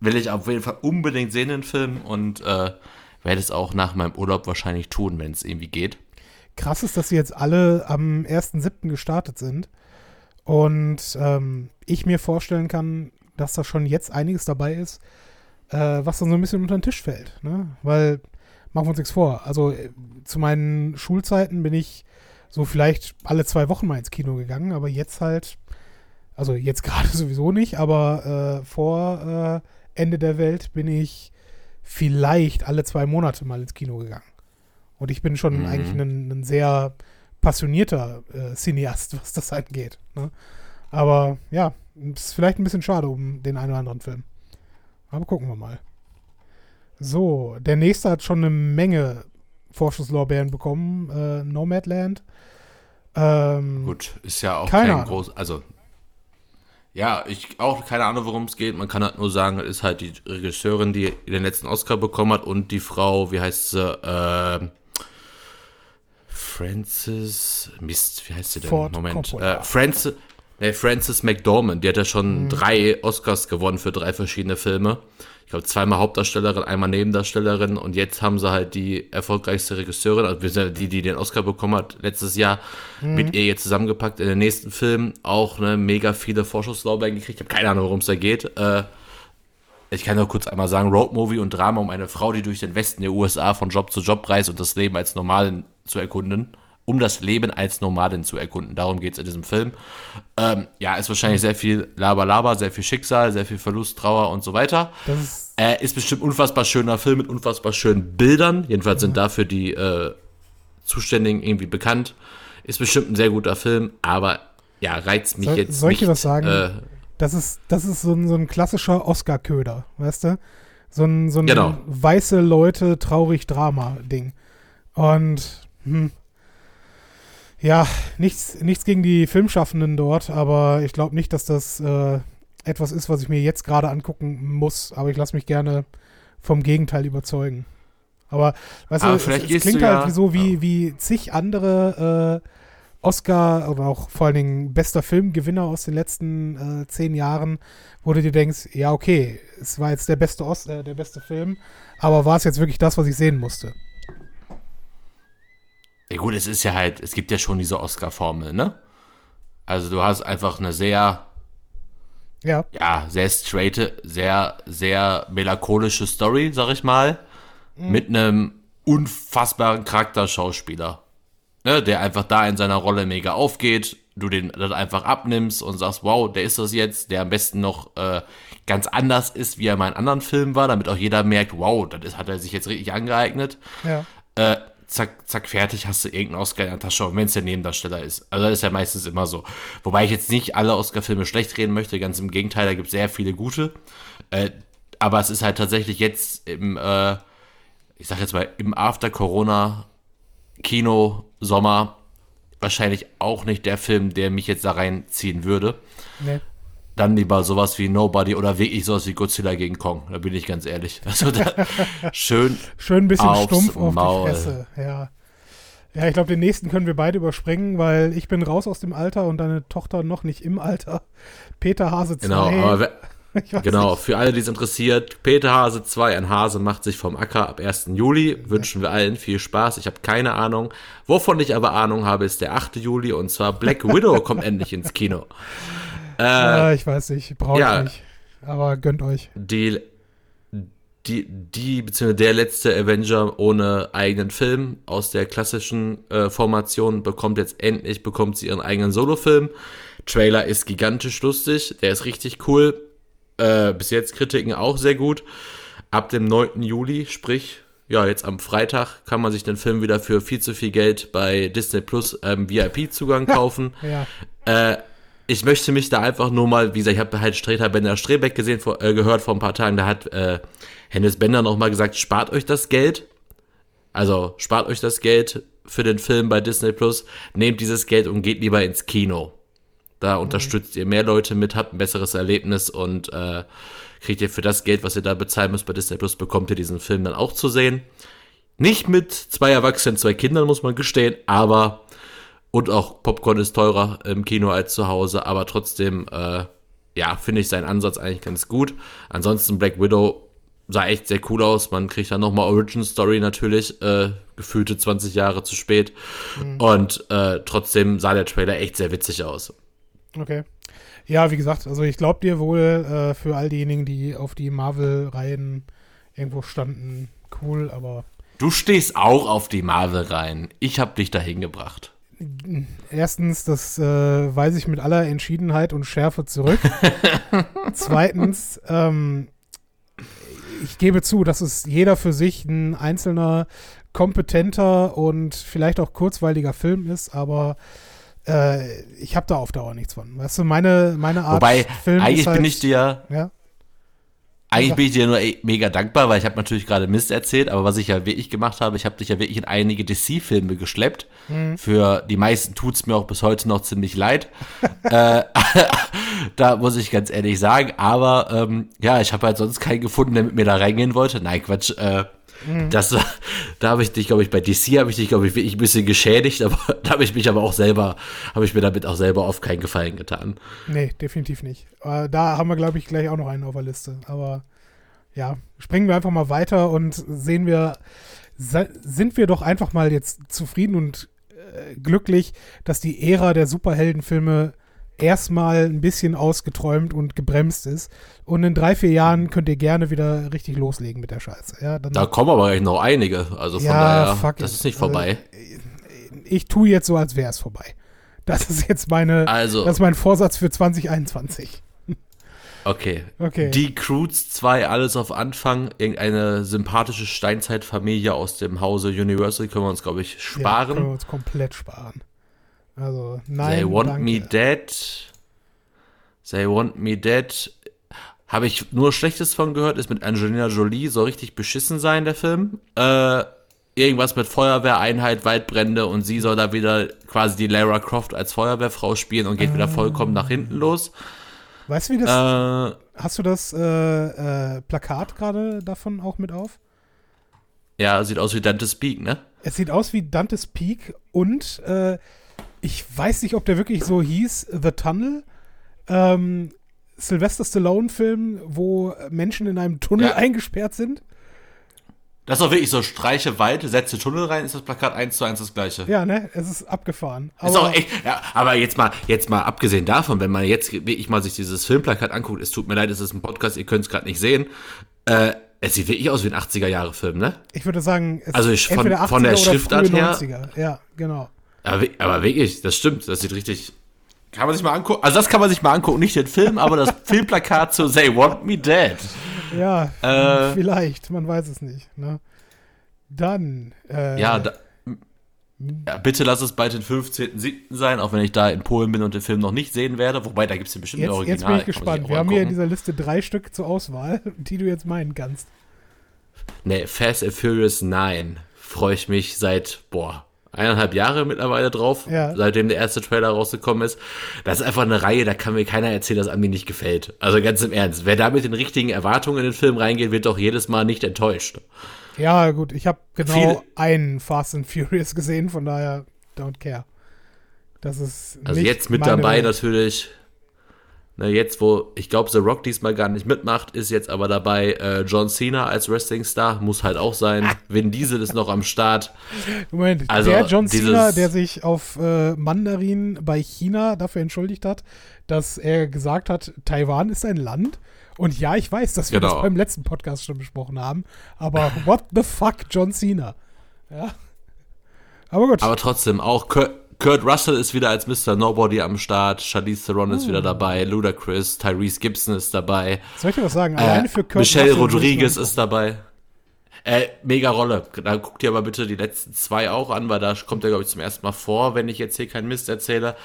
will ich auf jeden Fall unbedingt sehen, den Film. Und äh, werde es auch nach meinem Urlaub wahrscheinlich tun, wenn es irgendwie geht. Krass ist, dass sie jetzt alle am 1.7. gestartet sind. Und ähm, ich mir vorstellen kann, dass da schon jetzt einiges dabei ist, äh, was dann so ein bisschen unter den Tisch fällt. Ne? Weil, machen wir uns nichts vor. Also äh, zu meinen Schulzeiten bin ich so vielleicht alle zwei Wochen mal ins Kino gegangen, aber jetzt halt, also jetzt [LAUGHS] gerade sowieso nicht, aber äh, vor äh, Ende der Welt bin ich vielleicht alle zwei Monate mal ins Kino gegangen. Und ich bin schon mhm. eigentlich ein, ein, sehr passionierter äh, Cineast, was das angeht. Ne? Aber ja, ist vielleicht ein bisschen schade um den einen oder anderen Film. Aber gucken wir mal. So, der nächste hat schon eine Menge Vorschusslorbeeren bekommen. Äh, Nomadland. Ähm, Gut, ist ja auch kein groß. Also, ja, ich auch keine Ahnung, worum es geht. Man kann halt nur sagen, ist halt die Regisseurin, die den letzten Oscar bekommen hat und die Frau, wie heißt sie? Äh, Francis. Mist, wie heißt sie denn? Ford Moment. Äh, Francis. Nee, Frances McDormand, die hat ja schon mhm. drei Oscars gewonnen für drei verschiedene Filme. Ich glaube, zweimal Hauptdarstellerin, einmal Nebendarstellerin und jetzt haben sie halt die erfolgreichste Regisseurin, also die, die den Oscar bekommen hat letztes Jahr, mhm. mit ihr jetzt zusammengepackt in den nächsten Film. Auch ne, mega viele Vorschusslorbeeren gekriegt. Ich habe keine Ahnung, worum es da geht. Äh, ich kann nur kurz einmal sagen, Roadmovie und Drama um eine Frau, die durch den Westen der USA von Job zu Job reist und das Leben als normal zu erkunden um das Leben als Nomadin zu erkunden. Darum geht es in diesem Film. Ähm, ja, ist wahrscheinlich sehr viel Laber-Laber, sehr viel Schicksal, sehr viel Verlust, Trauer und so weiter. Das ist, äh, ist bestimmt unfassbar schöner Film mit unfassbar schönen Bildern. Jedenfalls sind dafür die äh, Zuständigen irgendwie bekannt. Ist bestimmt ein sehr guter Film, aber ja, reizt mich Soll, jetzt. Soll ich dir was sagen? Äh, das ist, das ist so ein, so ein klassischer Oscar-Köder, weißt du? So ein, so ein genau. weiße Leute traurig Drama-Ding. Und hm, ja, nichts, nichts gegen die Filmschaffenden dort, aber ich glaube nicht, dass das äh, etwas ist, was ich mir jetzt gerade angucken muss. Aber ich lasse mich gerne vom Gegenteil überzeugen. Aber weißt aber du, es, es klingt halt ja, so wie, ja. wie zig andere äh, Oscar oder auch vor allen Dingen bester Filmgewinner aus den letzten äh, zehn Jahren, wo du dir denkst, ja okay, es war jetzt der beste, Os äh, der beste Film, aber war es jetzt wirklich das, was ich sehen musste? Ja gut, es ist ja halt, es gibt ja schon diese Oscar-Formel, ne? Also du hast einfach eine sehr, ja, ja sehr straighte, sehr, sehr melancholische Story, sag ich mal, mhm. mit einem unfassbaren Charakterschauspieler, ne? Der einfach da in seiner Rolle mega aufgeht, du den dann einfach abnimmst und sagst, wow, der ist das jetzt, der am besten noch äh, ganz anders ist, wie er in meinen anderen Filmen war, damit auch jeder merkt, wow, das ist, hat er sich jetzt richtig angeeignet. Ja. Äh, zack, zack, fertig, hast du irgendeinen Oscar in der Tasche, wenn es der Nebendarsteller ist. Also das ist ja meistens immer so. Wobei ich jetzt nicht alle Oscar-Filme schlecht reden möchte, ganz im Gegenteil, da gibt es sehr viele gute. Äh, aber es ist halt tatsächlich jetzt im, äh, ich sag jetzt mal, im After-Corona-Kino, Sommer, wahrscheinlich auch nicht der Film, der mich jetzt da reinziehen würde. Nee dann lieber sowas wie Nobody oder wirklich sowas wie Godzilla gegen Kong. Da bin ich ganz ehrlich. [LAUGHS] Also da, schön. schön ein bisschen stumpf auf Maul. die Fresse. Ja. Ja, ich glaube, den nächsten können wir beide überspringen, weil ich bin raus aus dem Alter und deine Tochter noch nicht im Alter. Peter Hase 2. Genau, aber [LAUGHS] genau, nicht. für alle, die es interessiert, Peter Hase 2, ein Hase macht sich vom Acker ab 1. Juli. Wünschen wir allen viel Spaß. Ich habe keine Ahnung. Wovon ich aber Ahnung habe, ist der 8. Juli und zwar Black Widow kommt endlich ins Kino. Äh, ich weiß nicht, brauche ja, ich nicht. Aber gönnt euch. Die, die, die, beziehungsweise der letzte Avenger ohne eigenen Film aus der klassischen äh, Formation bekommt jetzt endlich, bekommt sie ihren eigenen Solo-Film. Trailer ist gigantisch lustig, der ist richtig cool. Äh, bis jetzt Kritiken auch sehr gut. Ab dem 9. Juli, sprich, ja, jetzt am Freitag kann man sich den Film wieder für viel zu viel Geld bei Disney Plus ähm, VIP-Zugang [LAUGHS] kaufen. ja. Äh, ich möchte mich da einfach nur mal, wie gesagt, ich habe halt Streter Bender Strebeck gesehen, vor, äh, gehört vor ein paar Tagen, da hat äh, Hennes Bender noch mal gesagt, spart euch das Geld. Also spart euch das Geld für den Film bei Disney Plus, nehmt dieses Geld und geht lieber ins Kino. Da mhm. unterstützt ihr mehr Leute mit, habt ein besseres Erlebnis und äh, kriegt ihr für das Geld, was ihr da bezahlen müsst bei Disney Plus, bekommt ihr diesen Film dann auch zu sehen. Nicht mit zwei Erwachsenen, zwei Kindern, muss man gestehen, aber und auch Popcorn ist teurer im Kino als zu Hause, aber trotzdem, äh, ja, finde ich seinen Ansatz eigentlich ganz gut. Ansonsten Black Widow sah echt sehr cool aus. Man kriegt dann nochmal Origin Story natürlich, äh, gefühlte 20 Jahre zu spät. Mhm. Und äh, trotzdem sah der Trailer echt sehr witzig aus. Okay. Ja, wie gesagt, also ich glaube dir wohl äh, für all diejenigen, die auf die Marvel-Reihen irgendwo standen, cool, aber Du stehst auch auf die Marvel-Reihen. Ich habe dich dahin gebracht. Erstens, das äh, weise ich mit aller Entschiedenheit und Schärfe zurück. [LAUGHS] Zweitens, ähm, ich gebe zu, dass es jeder für sich ein einzelner, kompetenter und vielleicht auch kurzweiliger Film ist, aber äh, ich habe da auf Dauer nichts von. Weißt du, meine, meine Art Wobei, Film eigentlich ist halt, bin ich dir, ja, eigentlich bin ich dir nur eh mega dankbar, weil ich habe natürlich gerade Mist erzählt, aber was ich ja wirklich gemacht habe, ich habe dich ja wirklich in einige DC-Filme geschleppt. Mhm. Für die meisten tut's mir auch bis heute noch ziemlich leid. [LAUGHS] äh, [LAUGHS] da muss ich ganz ehrlich sagen. Aber ähm, ja, ich habe halt sonst keinen gefunden, der mit mir da reingehen wollte. Nein, Quatsch. Äh, Mhm. Das war, da habe ich dich, glaube ich, bei DC habe ich dich, glaube ich, wirklich ein bisschen geschädigt, aber [LAUGHS] da habe ich mich aber auch selber, habe ich mir damit auch selber oft keinen Gefallen getan. nee, definitiv nicht. Äh, da haben wir, glaube ich, gleich auch noch einen auf der Liste. Aber ja, springen wir einfach mal weiter und sehen wir, sind wir doch einfach mal jetzt zufrieden und äh, glücklich, dass die Ära der Superheldenfilme erstmal ein bisschen ausgeträumt und gebremst ist. Und in drei, vier Jahren könnt ihr gerne wieder richtig loslegen mit der Scheiße. Ja, dann, Da kommen aber gleich noch einige. Also von Ja, daher, das ist nicht Also, vorbei. ich tue jetzt so, als wäre es vorbei. Das ist jetzt meine, Also, das ist mein Vorsatz für 2021. okay. Okay. Die Croods 2, alles auf Anfang. Irgendeine sympathische Steinzeitfamilie aus dem Hause Universal können wir uns, glaube ich, Ja, können wir sparen. uns komplett sparen. Also, nein, They Want danke. Me Dead. They Want Me Dead. Habe ich nur Schlechtes von gehört, ist mit Angelina Jolie, soll richtig beschissen sein, der Film. Äh, irgendwas mit Feuerwehreinheit, Waldbrände und sie soll da wieder quasi die Lara Croft als Feuerwehrfrau spielen und geht wieder vollkommen nach hinten los. Weißt du, wie das, Äh, hast du das äh, äh, Plakat gerade davon auch mit auf? ja, sieht aus wie Dante Speak, ne? Es sieht aus wie Dante's Peak und äh, ich weiß nicht, ob der wirklich so hieß, The Tunnel. Ähm, Sylvester Stallone-Film, wo Menschen in einem Tunnel Ja. eingesperrt sind. Das ist auch wirklich so, streiche Wald, setze Tunnel rein, ist das Plakat eins zu eins das gleiche. Ja, ne? Es ist abgefahren. Ist auch echt, ja, aber jetzt mal, jetzt mal abgesehen davon, wenn man jetzt wirklich mal sich dieses Filmplakat anguckt, es tut mir leid, es ist ein Podcast, ihr könnt es gerade nicht sehen, äh, es sieht wirklich aus wie ein 80er-Jahre-Film, ne? ich würde sagen, es Also ich- von- von der 80er oder Schriftart her- 90er. Ja, genau. Aber, aber wirklich, das stimmt, das sieht richtig, kann man sich mal angucken, also das kann man sich mal angucken, nicht den Film, aber das [LAUGHS] Filmplakat zu They Want Me Dead. Ja, Äh. vielleicht, man weiß es nicht. Ne? Dann, äh, Ja, da, ja, bitte lass es bald den 15.07. sein, auch wenn ich da in Polen bin und den Film noch nicht sehen werde, wobei da gibt es den bestimmt jetzt, Original. jetzt bin ich gespannt. Wir haben hier in dieser Liste drei Stück zur Auswahl, [LAUGHS] die du jetzt meinen kannst. Nee, Fast and Furious 9 freue ich mich seit, boah, eineinhalb Jahre mittlerweile drauf, Ja. seitdem der erste Trailer rausgekommen ist. Das ist einfach eine Reihe, da kann mir keiner erzählen, dass mir nicht gefällt. Also ganz im Ernst, wer da mit den richtigen Erwartungen in den Film reingeht, wird doch jedes Mal nicht enttäuscht. Ja, gut, ich habe genau Viele- einen Fast and Furious gesehen, von daher don't care. Das ist Also jetzt mit dabei Welt. natürlich, ne, jetzt wo, ich glaube, The Rock diesmal gar nicht mitmacht, ist jetzt aber dabei äh, John Cena als Wrestling-Star, muss halt auch sein. [LAUGHS] Vin Diesel ist noch am Start. Moment, Also, der John Cena, der sich auf äh, Mandarin bei China dafür entschuldigt hat, dass er gesagt hat, Taiwan ist ein Land. Und ja, ich weiß, dass wir Genau. das beim letzten Podcast schon besprochen haben. Aber what the fuck, John Cena? Ja. Aber gut. Aber trotzdem, auch Kurt, Kurt Russell ist wieder als Mr. Nobody am Start, Charlize Theron ist Oh. wieder dabei, Ludacris, Tyrese Gibson ist dabei, Soll ich dir was sagen? Alleine äh, für Kurt Michelle Russell Rodriguez ist dabei. Äh, mega Rolle. Da guckt ihr aber bitte die letzten zwei auch an, weil da kommt er, glaube ich, zum ersten Mal vor, wenn ich jetzt hier keinen Mist erzähle.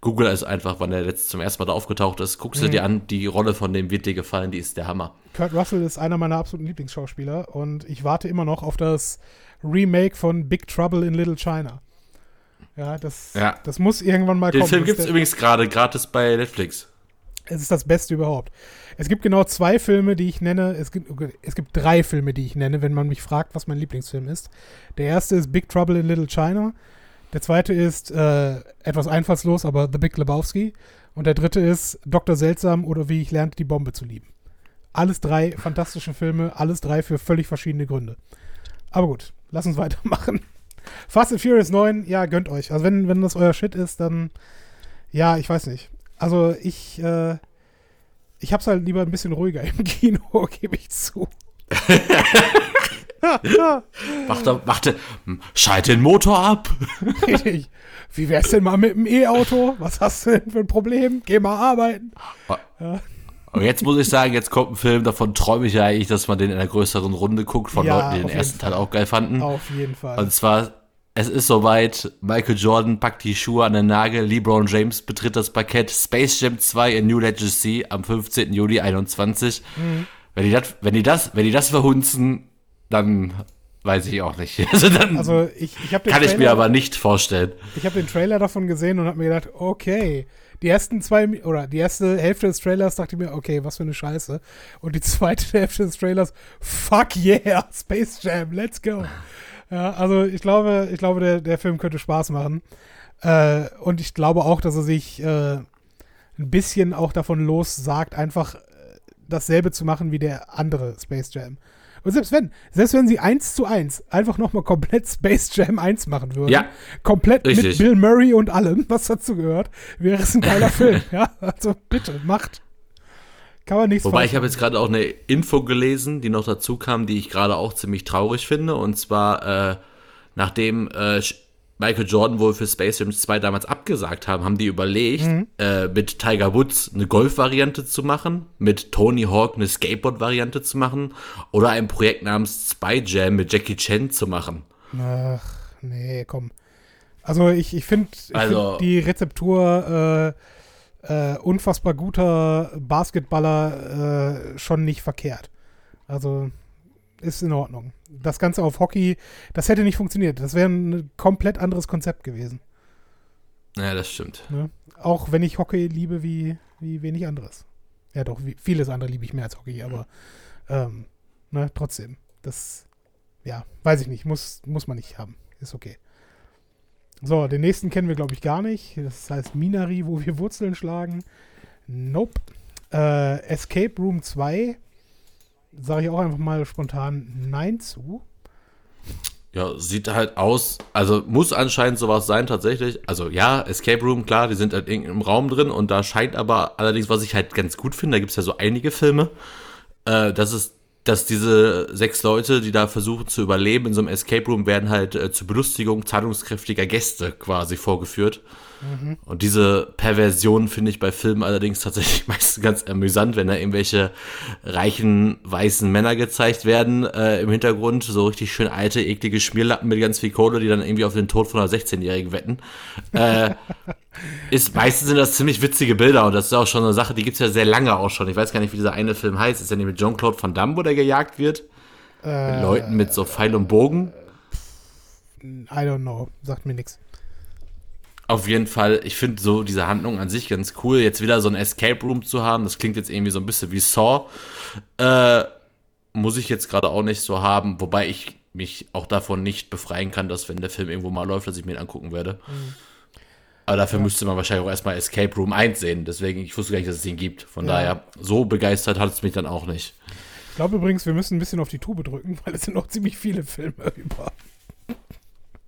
Google es einfach, wann der letzte zum ersten Mal da aufgetaucht ist. Guckst Mhm. du dir an, die Rolle von dem wird dir gefallen, die ist der Hammer. Kurt Russell ist einer meiner absoluten Lieblingsschauspieler und ich warte immer noch auf das Remake von Big Trouble in Little China. Ja, das, Ja. das muss irgendwann mal Den kommen. Film Das gibt es übrigens gerade gratis bei Netflix. Es ist das Beste überhaupt. Es gibt genau zwei Filme, die ich nenne. Es gibt, okay, es gibt drei Filme, die ich nenne, wenn man mich fragt, was mein Lieblingsfilm ist. Der erste ist Big Trouble in Little China. Der zweite ist äh, etwas einfallslos, aber The Big Lebowski. Und der dritte ist Dr. Seltsam oder Wie ich lernte, die Bombe zu lieben. Alles drei fantastische Filme, alles drei für völlig verschiedene Gründe. Aber gut, lass uns [LAUGHS] weitermachen. Fast and Furious 9, ja, gönnt euch. Also wenn, wenn das euer Shit ist, dann ja, ich weiß nicht. Also ich, äh, ich hab's halt lieber ein bisschen ruhiger im [LAUGHS] Kino, gebe ich zu. [LAUGHS] Macht er, macht er, schalt den Motor ab. [LAUGHS] Richtig. Wie wär's denn mal mit dem E-Auto? Was hast du denn für ein Problem? Geh mal arbeiten. Aber jetzt muss ich sagen, jetzt kommt ein Film, davon träume ich ja eigentlich, dass man den in einer größeren Runde guckt, von Ja, Leuten, die den ersten Teil Fall. auch geil fanden. Auf jeden Fall. Und zwar, es ist soweit, Michael Jordan packt die Schuhe an den Nagel, LeBron James betritt das Parkett, Space Jam 2 in New Legacy am 15. Juli 21. Mhm. Wenn, die das, wenn, die das, wenn die das verhunzen, dann weiß ich auch nicht. [LAUGHS] Also dann Also ich, ich habe kann ich mir Trailer- aber nicht vorstellen. ich hab den Trailer davon gesehen und habe mir gedacht, okay, die ersten zwei oder die erste Hälfte des Trailers dachte ich mir, okay, was für eine Scheiße. Und die zweite [LAUGHS] Hälfte des Trailers, fuck yeah, [LAUGHS] Space Jam, let's go. Ja, also ich glaube, ich glaube, der, der Film könnte Spaß machen. Äh, und ich glaube auch, dass er sich äh, ein bisschen auch davon lossagt, einfach äh, dasselbe zu machen wie der andere Space Jam. Und selbst wenn, selbst wenn sie eins zu eins einfach nochmal komplett Space Jam 1 machen würden, Ja, komplett mit richtig. Bill Murray und allem, was dazu gehört, wäre es ein geiler [LAUGHS] Film. Ja, also bitte, macht. Kann man nichts Wobei ich habe jetzt gerade auch eine Info gelesen, die noch dazu kam, die ich gerade auch ziemlich traurig finde. Und zwar, äh, nachdem äh, Michael Jordan wohl für Space Jam 2 damals abgesagt haben, haben die überlegt, Mhm. äh, mit Tiger Woods eine Golf-Variante zu machen, mit Tony Hawk eine Skateboard-Variante zu machen oder ein Projekt namens Spy Jam mit Jackie Chan zu machen. Ach, nee, komm. Also ich, ich finde Also- find die Rezeptur äh, äh, unfassbar guter Basketballer äh, schon nicht verkehrt. Also ist in Ordnung. Das Ganze auf Hockey, das hätte nicht funktioniert. Das wäre ein komplett anderes Konzept gewesen. Ja, das stimmt. Ne? Auch wenn ich Hockey liebe wie, wie wenig anderes. Ja doch, wie, vieles andere liebe ich mehr als Hockey, aber ähm, ne, trotzdem. Das, ja, weiß ich nicht. Muss, muss man nicht haben. Ist okay. So, den nächsten kennen wir, glaube ich, gar nicht. Das heißt Minari, wo wir Wurzeln schlagen. Nope. Äh, Escape Room 2. Sage ich auch einfach mal spontan Nein zu. Ja, sieht halt aus, also muss anscheinend sowas sein tatsächlich. Also ja, Escape Room, klar, die sind halt in irgendeinem Raum drin und da scheint aber allerdings, was ich halt ganz gut finde, da gibt's ja so einige Filme, äh, dass es, dass diese sechs Leute, die da versuchen zu überleben in so einem Escape Room, werden halt äh, zur Belustigung zahlungskräftiger Gäste quasi vorgeführt. Und diese Perversion finde ich bei Filmen allerdings tatsächlich [LAUGHS] meistens ganz amüsant, wenn da irgendwelche reichen weißen Männer gezeigt werden äh, im Hintergrund, so richtig schön alte, eklige Schmierlappen mit ganz viel Kohle, die dann irgendwie auf den Tod von einer 16-Jährigen wetten. Äh, ist, meistens sind das ziemlich witzige Bilder und das ist auch schon eine Sache, die gibt's ja sehr lange auch schon. Ich weiß gar nicht, wie dieser eine Film heißt. Ist ja nicht mit Jean-Claude Van Damme, wo der gejagt wird? Äh, Mit Leuten mit so Pfeil und Bogen. I don't know. Sagt mir nichts. Auf jeden Fall, ich finde so diese Handlung an sich ganz cool. Jetzt wieder so ein Escape Room zu haben, das klingt jetzt irgendwie so ein bisschen wie Saw. Äh, muss ich jetzt gerade auch nicht so haben, wobei ich mich auch davon nicht befreien kann, dass wenn der Film irgendwo mal läuft, dass ich mir ihn angucken werde. Aber dafür müsste man wahrscheinlich auch erstmal Escape Room 1 sehen. Deswegen, ich wusste gar nicht, dass es ihn gibt. Von Ja. daher, so begeistert hat es mich dann auch nicht. Ich glaube übrigens, wir müssen ein bisschen auf die Tube drücken, weil es sind noch ziemlich viele Filme über.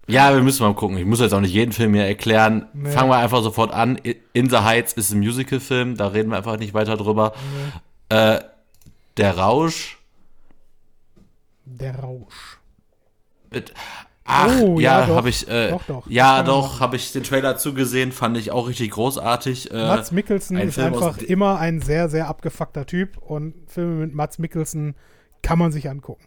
Ja, wir müssen mal gucken. Ich muss jetzt auch nicht jeden Film hier erklären. Nee. Fangen wir einfach sofort an. In the Heights ist ein Musical-Film, da reden wir einfach nicht weiter drüber. Äh, der Rausch Der Rausch. mit. Ach, Oh, ja, ja, habe ich. Äh, Doch, doch. Ja, doch, habe ich den Trailer zugesehen, fand ich auch richtig großartig. Äh, Mats Mikkelsen ein ist Film einfach immer ein sehr, sehr abgefuckter Typ und Filme mit Mats Mikkelsen kann man sich angucken.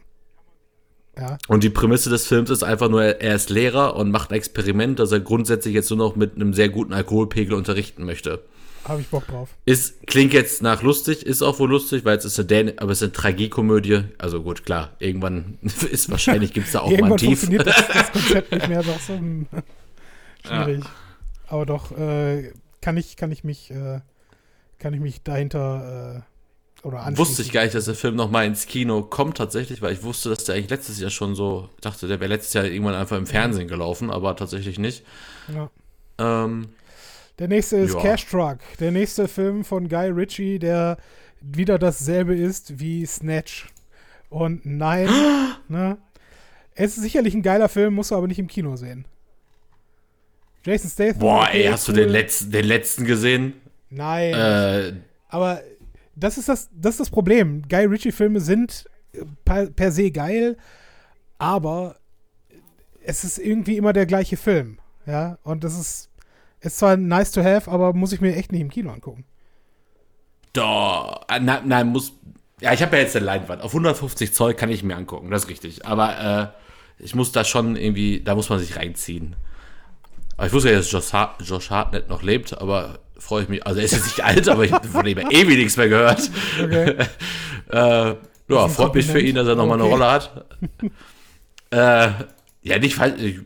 Ja, und die Prämisse des Films ist einfach nur, er ist Lehrer und macht ein Experiment, dass er grundsätzlich jetzt nur noch mit einem sehr guten Alkoholpegel unterrichten möchte. habe ich Bock drauf. Ist, klingt jetzt nach lustig, ist auch wohl lustig, weil es ist eine Dän aber es ist eine Tragikomödie. Also gut, klar, irgendwann [LAUGHS] ist wahrscheinlich, gibt es da auch mal ein Tief. funktioniert das, [LAUGHS] das Konzept nicht mehr, sagst du. Hm. Schwierig. Aber doch, äh, kann ich, kann ich mich, äh, kann ich mich dahinter äh. Wusste ich gar nicht, dass der Film noch mal ins Kino kommt tatsächlich, weil ich wusste, dass der eigentlich letztes Jahr schon so, ich dachte, der wäre letztes Jahr irgendwann einfach im Fernsehen gelaufen, aber tatsächlich nicht. Ja. Ähm, Der nächste ist Ja. Cash Truck. Der nächste Film von Guy Ritchie, der wieder dasselbe ist wie Snatch. Und nein, [GASPS] ne? Es ist sicherlich ein geiler Film, musst du aber nicht im Kino sehen. Jason Statham. boah, ey, hast du cool. den letzten, den letzten gesehen? Nein. Äh, Aber das ist das, das ist das Problem. Guy Ritchie-Filme sind äh, per, per se geil, aber es ist irgendwie immer der gleiche Film. Ja, und das ist, ist zwar nice to have, aber muss ich mir echt nicht im Kino angucken. doch, nein, nein, muss. Ja, ich habe ja jetzt eine Leinwand. Auf 150 Zoll kann ich mir angucken, das ist richtig. Aber äh, ich muss da schon irgendwie, da muss man sich reinziehen. Aber ich wusste ja, dass Josh, Josh Hartnett noch lebt, aber freue ich mich. Also er ist jetzt nicht alt, aber ich habe von ihm ja ewig nichts mehr gehört. Okay. [LAUGHS] Äh, ja, freut mich für ihn, dass er nochmal Okay. eine Rolle hat. [LAUGHS] äh, ja, nicht falsch. ich-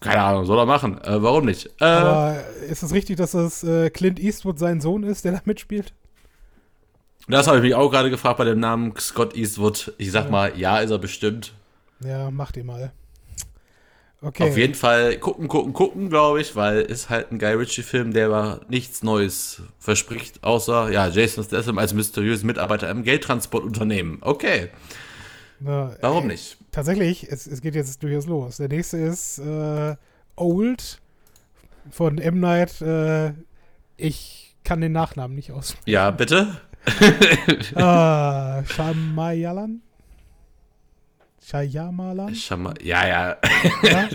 Keine Ahnung, soll er machen. Äh, warum nicht? Äh, Aber ist es richtig, dass das äh, Clint Eastwood sein Sohn ist, der da mitspielt? das habe ich mich auch gerade gefragt bei dem Namen Scott Eastwood. Ich sag mal, ja, ist er bestimmt. Ja, macht ihr mal. Okay. Auf jeden Fall gucken, gucken, gucken, glaube ich, weil ist halt ein Guy Ritchie-Film, der aber nichts Neues verspricht, außer, ja, Jason Statham als mysteriösen Mitarbeiter im Geldtransportunternehmen. Okay, Na, warum nicht? Tatsächlich, es, es geht jetzt durchaus los. Der nächste ist äh, Old von M. Night. Äh, ich kann den Nachnamen nicht aus. Ja, bitte? [LAUGHS] ah, [LAUGHS] Shyamalan? Shyamalan? Schau mal. Ja, ja. Ja?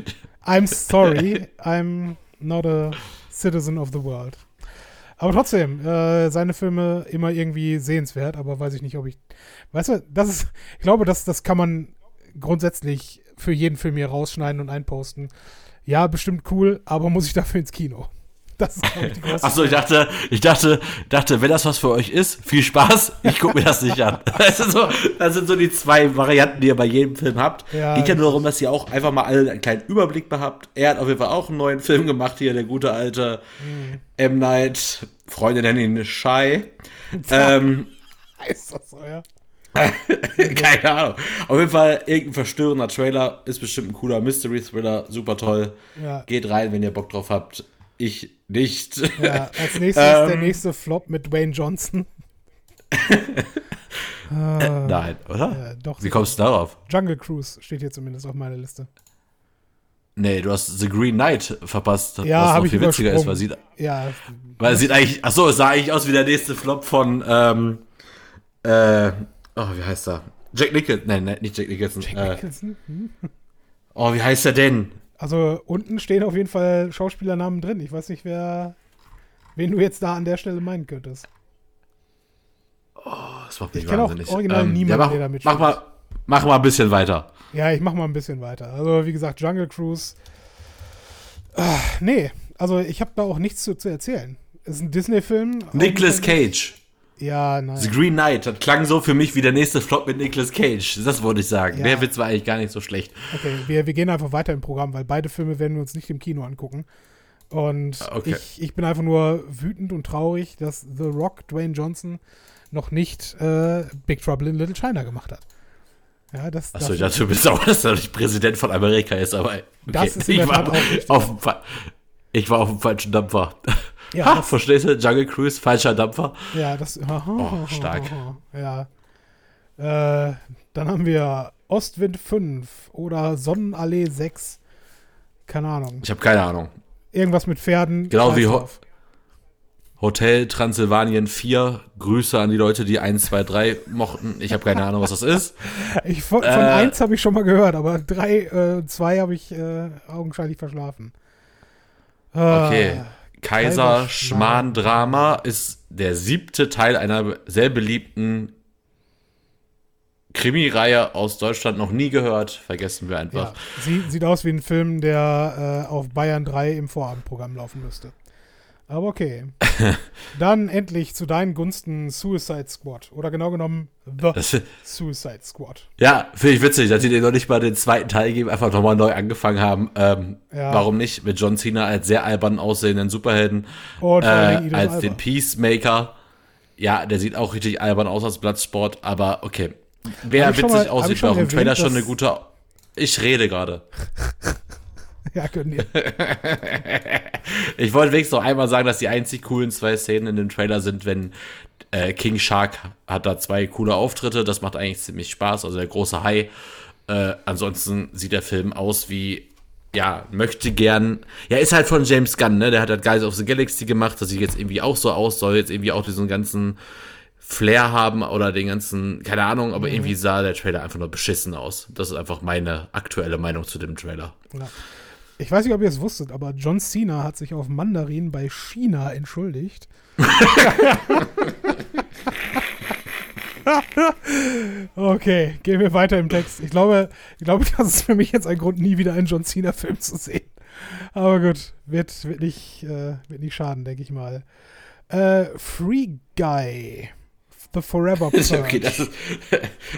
I'm [LAUGHS] sorry, I'm not a citizen of the world. Aber trotzdem, äh, seine Filme immer irgendwie sehenswert, aber weiß ich nicht, ob ich. Weißt du, das ist. Ich glaube, das, das kann man grundsätzlich für jeden Film hier rausschneiden und einposten. Ja, bestimmt cool, aber muss ich dafür ins Kino? Das ist, ich, die große Achso, ich dachte, ich dachte, dachte, wenn das was für euch ist, viel Spaß, ich gucke mir das nicht an. [LAUGHS] Das sind, so, das sind so die zwei Varianten, die ihr bei jedem Film habt. Ja. Geht ja nur darum, dass ihr auch einfach mal alle einen kleinen Überblick behabt. Er hat auf jeden Fall auch einen neuen Film gemacht hier, der gute alte Mhm. M. Night. Freunde nennen ihn Shy. ähm, [LAUGHS] Ist das ja? [LAUGHS] keine Ahnung. Auf jeden Fall irgendein verstörender Trailer. Ist bestimmt ein cooler Mystery-Thriller. Super toll. Ja. Geht rein, wenn ihr Bock drauf habt. Ich nicht. ja. [LAUGHS] Als nächstes Ähm. der nächste Flop mit Dwayne Johnson. [LAUGHS] Nein, oder? Ja, doch. Wie kommst du darauf? Jungle Cruise steht hier zumindest auf meiner Liste. Nee, du hast The Green Knight verpasst. Ja, was noch viel witziger ist, weil sieht, Ja, weil sieht eigentlich, ach so, es sah eigentlich aus wie der nächste Flop von, ähm, äh, oh, wie heißt er? Jack Nicholson, nein, nein, nicht Jack Nicholson. Äh, Nicholson. Hm? oh, wie heißt er denn? Also unten stehen auf jeden Fall Schauspielernamen drin. Ich weiß nicht, wer, wen du jetzt da an der Stelle meinen könntest. Oh, das macht mich Ich kenn auch wahnsinnig. original niemanden, ja, mach, der da mitspielt. mach mal, mach mal ein bisschen weiter. Ja, ich mach mal ein bisschen weiter. Also wie gesagt, Jungle Cruise. Ah, nee, also ich habe da auch nichts zu, zu erzählen. Es ist ein Disney-Film. Nicolas Cage. Ja, nein. The Green Knight, das klang so für mich wie der nächste Flop mit Nicolas Cage. Das wollte ich sagen. Ja. Der Witz war eigentlich gar nicht so schlecht. Okay, wir, wir gehen einfach weiter im Programm, weil beide Filme werden wir uns nicht im Kino angucken. Und Ah, Okay. ich, ich bin einfach nur wütend und traurig, dass The Rock, Dwayne Johnson, noch nicht äh, Big Trouble in Little China gemacht hat. Ja, das, Achso, ich dachte, du bist sauer, [LAUGHS] dass er nicht Präsident von Amerika ist, aber okay. Das ist ich, war auch auf dem Fa- ich war auf dem falschen Dampfer. Ja, ha, verstehst du? Jungle Cruise, falscher Dampfer. ja, das. [LAUGHS] Oh, stark. [LAUGHS] Ja. Äh, dann haben wir Ostwind 5 oder Sonnenallee 6. Keine Ahnung. Ich habe keine Ahnung. Irgendwas mit Pferden. Genau wie Ho-. Hotel Transsilvanien 4. Grüße an die Leute, die 1, 2, 3 mochten. Ich habe keine Ahnung, was das ist. [LAUGHS] Ich, von von Äh, 1 habe ich schon mal gehört, aber 3, 2 habe ich äh, augenscheinlich verschlafen. Äh, Okay. Kaiser Schmarrn Drama ist der siebte Teil einer sehr beliebten Krimireihe aus Deutschland. Noch nie gehört. Vergessen wir einfach. Ja, sie, sieht aus wie ein Film, der äh, auf Bayern 3 im Vorabendprogramm laufen müsste. Aber okay. [LAUGHS] Dann endlich zu deinen Gunsten Suicide Squad. Oder genau genommen The Das, Suicide Squad. Ja, finde ich witzig, dass sie dir noch nicht mal den zweiten Teil geben, einfach nochmal neu angefangen haben. Ähm, Ja. Warum nicht? Mit John Cena als sehr albern aussehenden Superhelden, Und Dingen äh, als Elba. den Peacemaker. Ja, der sieht auch richtig albern aus als Bloodsport, aber okay. Wer witzig mal- aussieht, war auch im Trailer schon eine gute. Ich rede gerade. [LAUGHS] Ja, können wir. [LAUGHS] Ich wollte wenigstens noch einmal sagen, dass die einzig coolen zwei Szenen in dem Trailer sind, wenn äh, King Shark hat da zwei coole Auftritte. Das macht eigentlich ziemlich Spaß. Also der große Hai. Äh, ansonsten sieht der Film aus wie ja, möchte gern. Ja, ist halt von James Gunn, ne? Der hat halt Guys of the Galaxy gemacht, das sieht jetzt irgendwie auch so aus, soll jetzt irgendwie auch diesen ganzen Flair haben oder den ganzen, keine Ahnung, aber mhm. irgendwie sah der Trailer einfach nur beschissen aus. Das ist einfach meine aktuelle Meinung zu dem Trailer. Ja. Ich weiß nicht, ob ihr es wusstet, aber John Cena hat sich auf Mandarin bei China entschuldigt. [LAUGHS] okay, gehen wir weiter im Text. Ich glaube, ich glaube, [LAUGHS] das ist für mich jetzt ein Grund, nie wieder einen John Cena-Film zu sehen. Aber gut, wird, wird, nicht, äh, wird nicht schaden, denke ich mal. Äh, Free Guy. The Forever [LAUGHS] Purge. okay, das ist,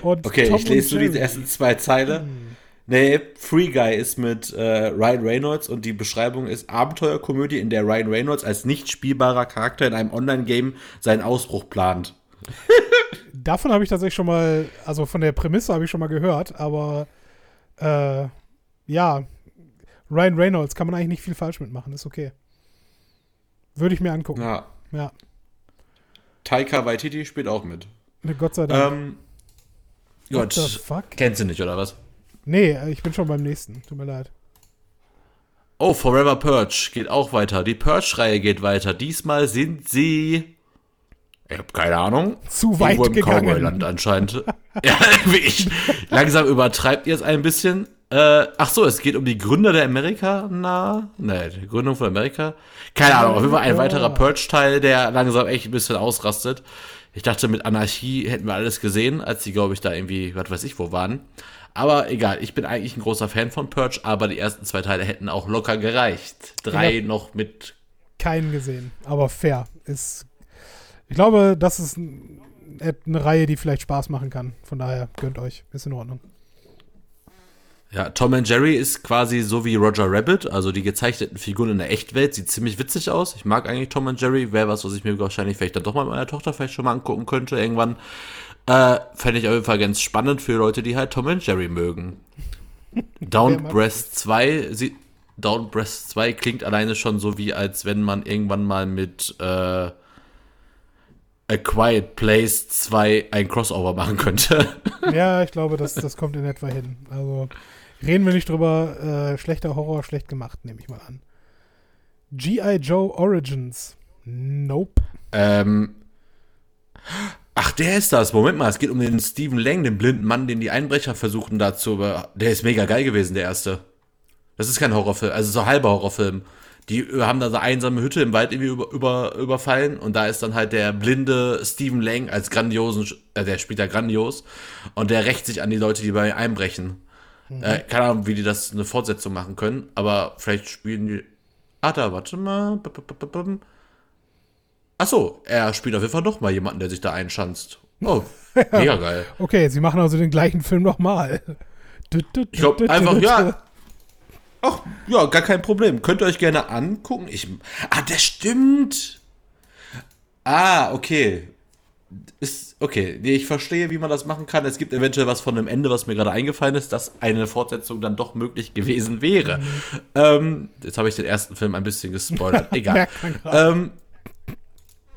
okay ich lese nur diese ersten zwei Zeilen. Hm. Nee, Free Guy ist mit äh, Ryan Reynolds und die Beschreibung ist Abenteuerkomödie, in der Ryan Reynolds als nicht spielbarer Charakter in einem Online-Game seinen Ausbruch plant. [LAUGHS] Davon habe ich tatsächlich schon mal, also von der Prämisse habe ich schon mal gehört, aber äh, ja, Ryan Reynolds kann man eigentlich nicht viel falsch mitmachen, ist okay. Würde ich mir angucken. Ja. ja. Taika Waititi spielt auch mit. Gott sei Dank. Ähm, Gott, kennst du nicht, oder was? Nee, äh, ich bin schon beim nächsten. Tut mir leid. Oh, Forever Purge geht auch weiter. Die Purge-Reihe geht weiter. Diesmal sind sie. Ich habe keine Ahnung. Zu weit im gegangen. Cowboyland anscheinend. [LAUGHS] ja, ich, langsam übertreibt ihr es ein bisschen. Äh, ach so, es geht um die Gründer der Amerika. Na, ne, die Gründung von Amerika. Keine Ahnung, auf jeden Fall ein weiterer Purge-Teil, der langsam echt ein bisschen ausrastet. Ich dachte, mit Anarchie hätten wir alles gesehen, als die, glaube ich, da irgendwie, was weiß ich, wo waren. Aber egal, ich bin eigentlich ein großer Fan von Purge, aber die ersten zwei Teile hätten auch locker gereicht. Drei noch mit. Keinen gesehen, aber fair. Ist, ich glaube, das ist eine Reihe, die vielleicht Spaß machen kann. Von daher gönnt euch. Ist in Ordnung. Ja, Tom and Jerry ist quasi so wie Roger Rabbit, also die gezeichneten Figuren in der Echtwelt. Sieht ziemlich witzig aus. Ich mag eigentlich Tom and Jerry. Wäre was, was ich mir wahrscheinlich vielleicht dann doch mal mit meiner Tochter vielleicht schon mal angucken könnte irgendwann. Äh, Fände ich auf jeden Fall ganz spannend für Leute, die halt Tom and Jerry mögen. [LAUGHS] Down Breast 2 sieht. Down Breast 2 klingt alleine schon so wie, als wenn man irgendwann mal mit äh, A Quiet Place 2 ein Crossover machen könnte. [LAUGHS] Ja, ich glaube, das, das kommt in etwa hin. Also reden wir nicht drüber. Äh, schlechter Horror, schlecht gemacht, nehme ich mal an. G.I. Joe Origins. Nope. Ähm. Ach, der ist das. Moment mal, es geht um den Stephen Lang, den blinden Mann, den die Einbrecher versuchten dazu. Der ist mega geil gewesen, der erste. Das ist kein Horrorfilm, also so ein halber Horrorfilm. Die haben da so eine einsame Hütte im Wald irgendwie über, über, überfallen und da ist dann halt der blinde Stephen Lang als grandiosen, äh, der spielt da grandios und der rächt sich an die Leute, die bei ihm einbrechen. Mhm. Äh, keine Ahnung, wie die das eine Fortsetzung machen können, aber vielleicht spielen die. Ah, da, warte mal. Achso, er spielt auf jeden Fall noch mal jemanden, der sich da einschanzt. Oh, [LAUGHS] mega geil. Okay, sie machen also den gleichen Film nochmal. [LAUGHS] Ich glaube einfach, ja. Ach, ja, gar kein Problem. Könnt ihr euch gerne angucken. Ich, ah, der stimmt. Ah, okay. Ist, okay, nee, ich verstehe, wie man das machen kann. Es gibt eventuell was von dem Ende, was mir gerade eingefallen ist, dass eine Fortsetzung dann doch möglich gewesen wäre. Mhm. Ähm, jetzt habe ich den ersten Film ein bisschen gespoilert. [LAUGHS] Egal. ähm,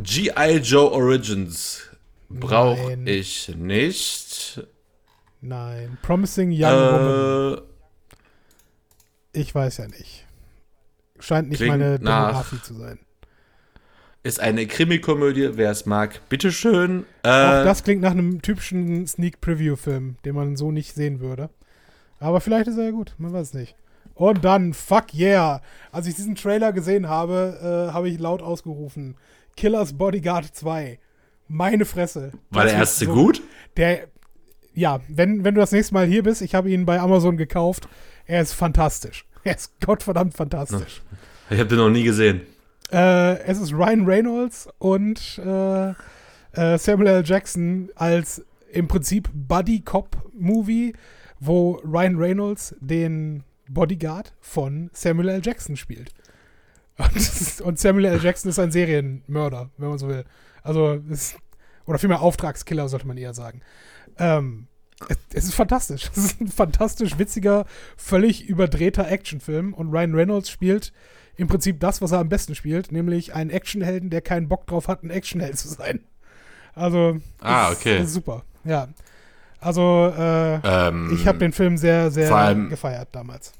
G.I. Joe Origins brauche ich nicht. Nein. Promising Young äh, Woman. Ich weiß ja nicht. Scheint nicht meine Demografie zu sein. Ist eine Krimikomödie, wer es mag, bitteschön. Äh, Auch das klingt nach einem typischen Sneak-Preview-Film, den man so nicht sehen würde. Aber vielleicht ist er ja gut, man weiß nicht. Und dann, fuck yeah. Als ich diesen Trailer gesehen habe, äh, habe ich laut ausgerufen. Killers Bodyguard 2. Meine Fresse. War der erste so, gut? Der, ja, wenn, wenn du das nächste Mal hier bist, ich habe ihn bei Amazon gekauft. Er ist fantastisch. [LAUGHS] Er ist gottverdammt fantastisch. Ich habe den noch nie gesehen. Äh, es ist Ryan Reynolds und äh, äh, Samuel L. Jackson als im Prinzip Buddy-Cop-Movie, wo Ryan Reynolds den Bodyguard von Samuel L. Jackson spielt. Und, Samuel L. Jackson ist ein Serienmörder, wenn man so will. Also, ist, oder vielmehr Auftragskiller, sollte man eher sagen. Ähm, es, es, ist fantastisch. [LAUGHS] Es ist ein fantastisch witziger, völlig überdrehter Actionfilm. Und Ryan Reynolds spielt im Prinzip das, was er am besten spielt, nämlich einen Actionhelden, der keinen Bock drauf hat, ein Actionheld zu sein. Also, ah, okay. Ist, ist super. Ja. Also, äh, ähm, ich habe den Film sehr, sehr gefeiert damals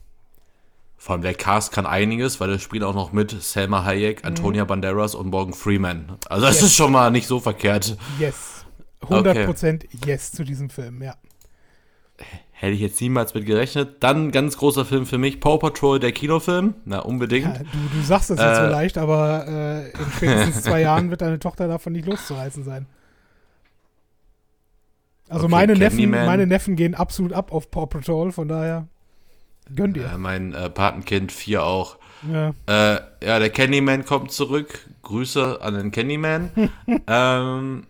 Vor allem der Cast kann einiges, weil er spielt auch noch mit Selma Hayek, Antonia Banderas und Morgan Freeman. Also das Yes. ist schon mal nicht so verkehrt. Yes. 100% Yes zu diesem Film, ja. Hätte ich jetzt niemals mit gerechnet. Dann ganz großer Film für mich, Paw Patrol, der Kinofilm. Na, unbedingt. Ja, du, du sagst das jetzt so Äh. leicht, aber äh, in spätestens zwei [LAUGHS] Jahren wird deine Tochter davon nicht loszureißen sein. Also Okay, meine, Neffen, meine Neffen gehen absolut ab auf Paw Patrol, von daher gönn dir. Äh, mein äh, Patenkind 4 auch. Ja. Äh, ja, der Candyman kommt zurück. Grüße an den Candyman. [LAUGHS] ähm,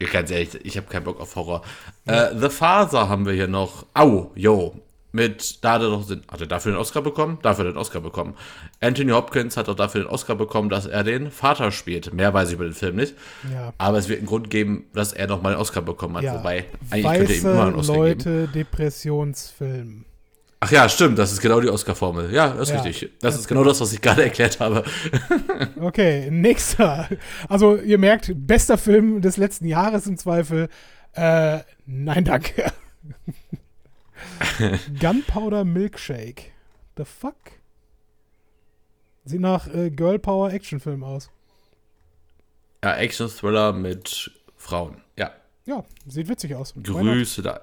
ja, ganz ehrlich, ich habe keinen Bock auf Horror. Äh, The Father haben wir hier noch. Au, yo. Mit, da hat er doch den, hat er dafür den Oscar bekommen? Dafür den Oscar bekommen. Anthony Hopkins hat doch dafür den Oscar bekommen, dass er den Vater spielt. Mehr weiß ich über den Film nicht. ja. Aber es wird einen Grund geben, dass er nochmal den Oscar bekommen hat. ja. Wobei, eigentlich könnte er ihm immer Weiße einen Oscar geben. Leute, Depressionsfilm. Ach ja, stimmt, das ist genau die Oscar-Formel. Ja, das ist Ja, richtig. Das ist genau das, was ich gerade erklärt habe. [LAUGHS] Okay, nächster. Also ihr merkt, bester Film des letzten Jahres im Zweifel. Äh, nein, danke. [LAUGHS] Gunpowder Milkshake. The fuck? Sieht nach äh, Girl Power Actionfilm aus. Ja, Action-Thriller mit Frauen. Ja. Ja, sieht witzig aus. Grüße da.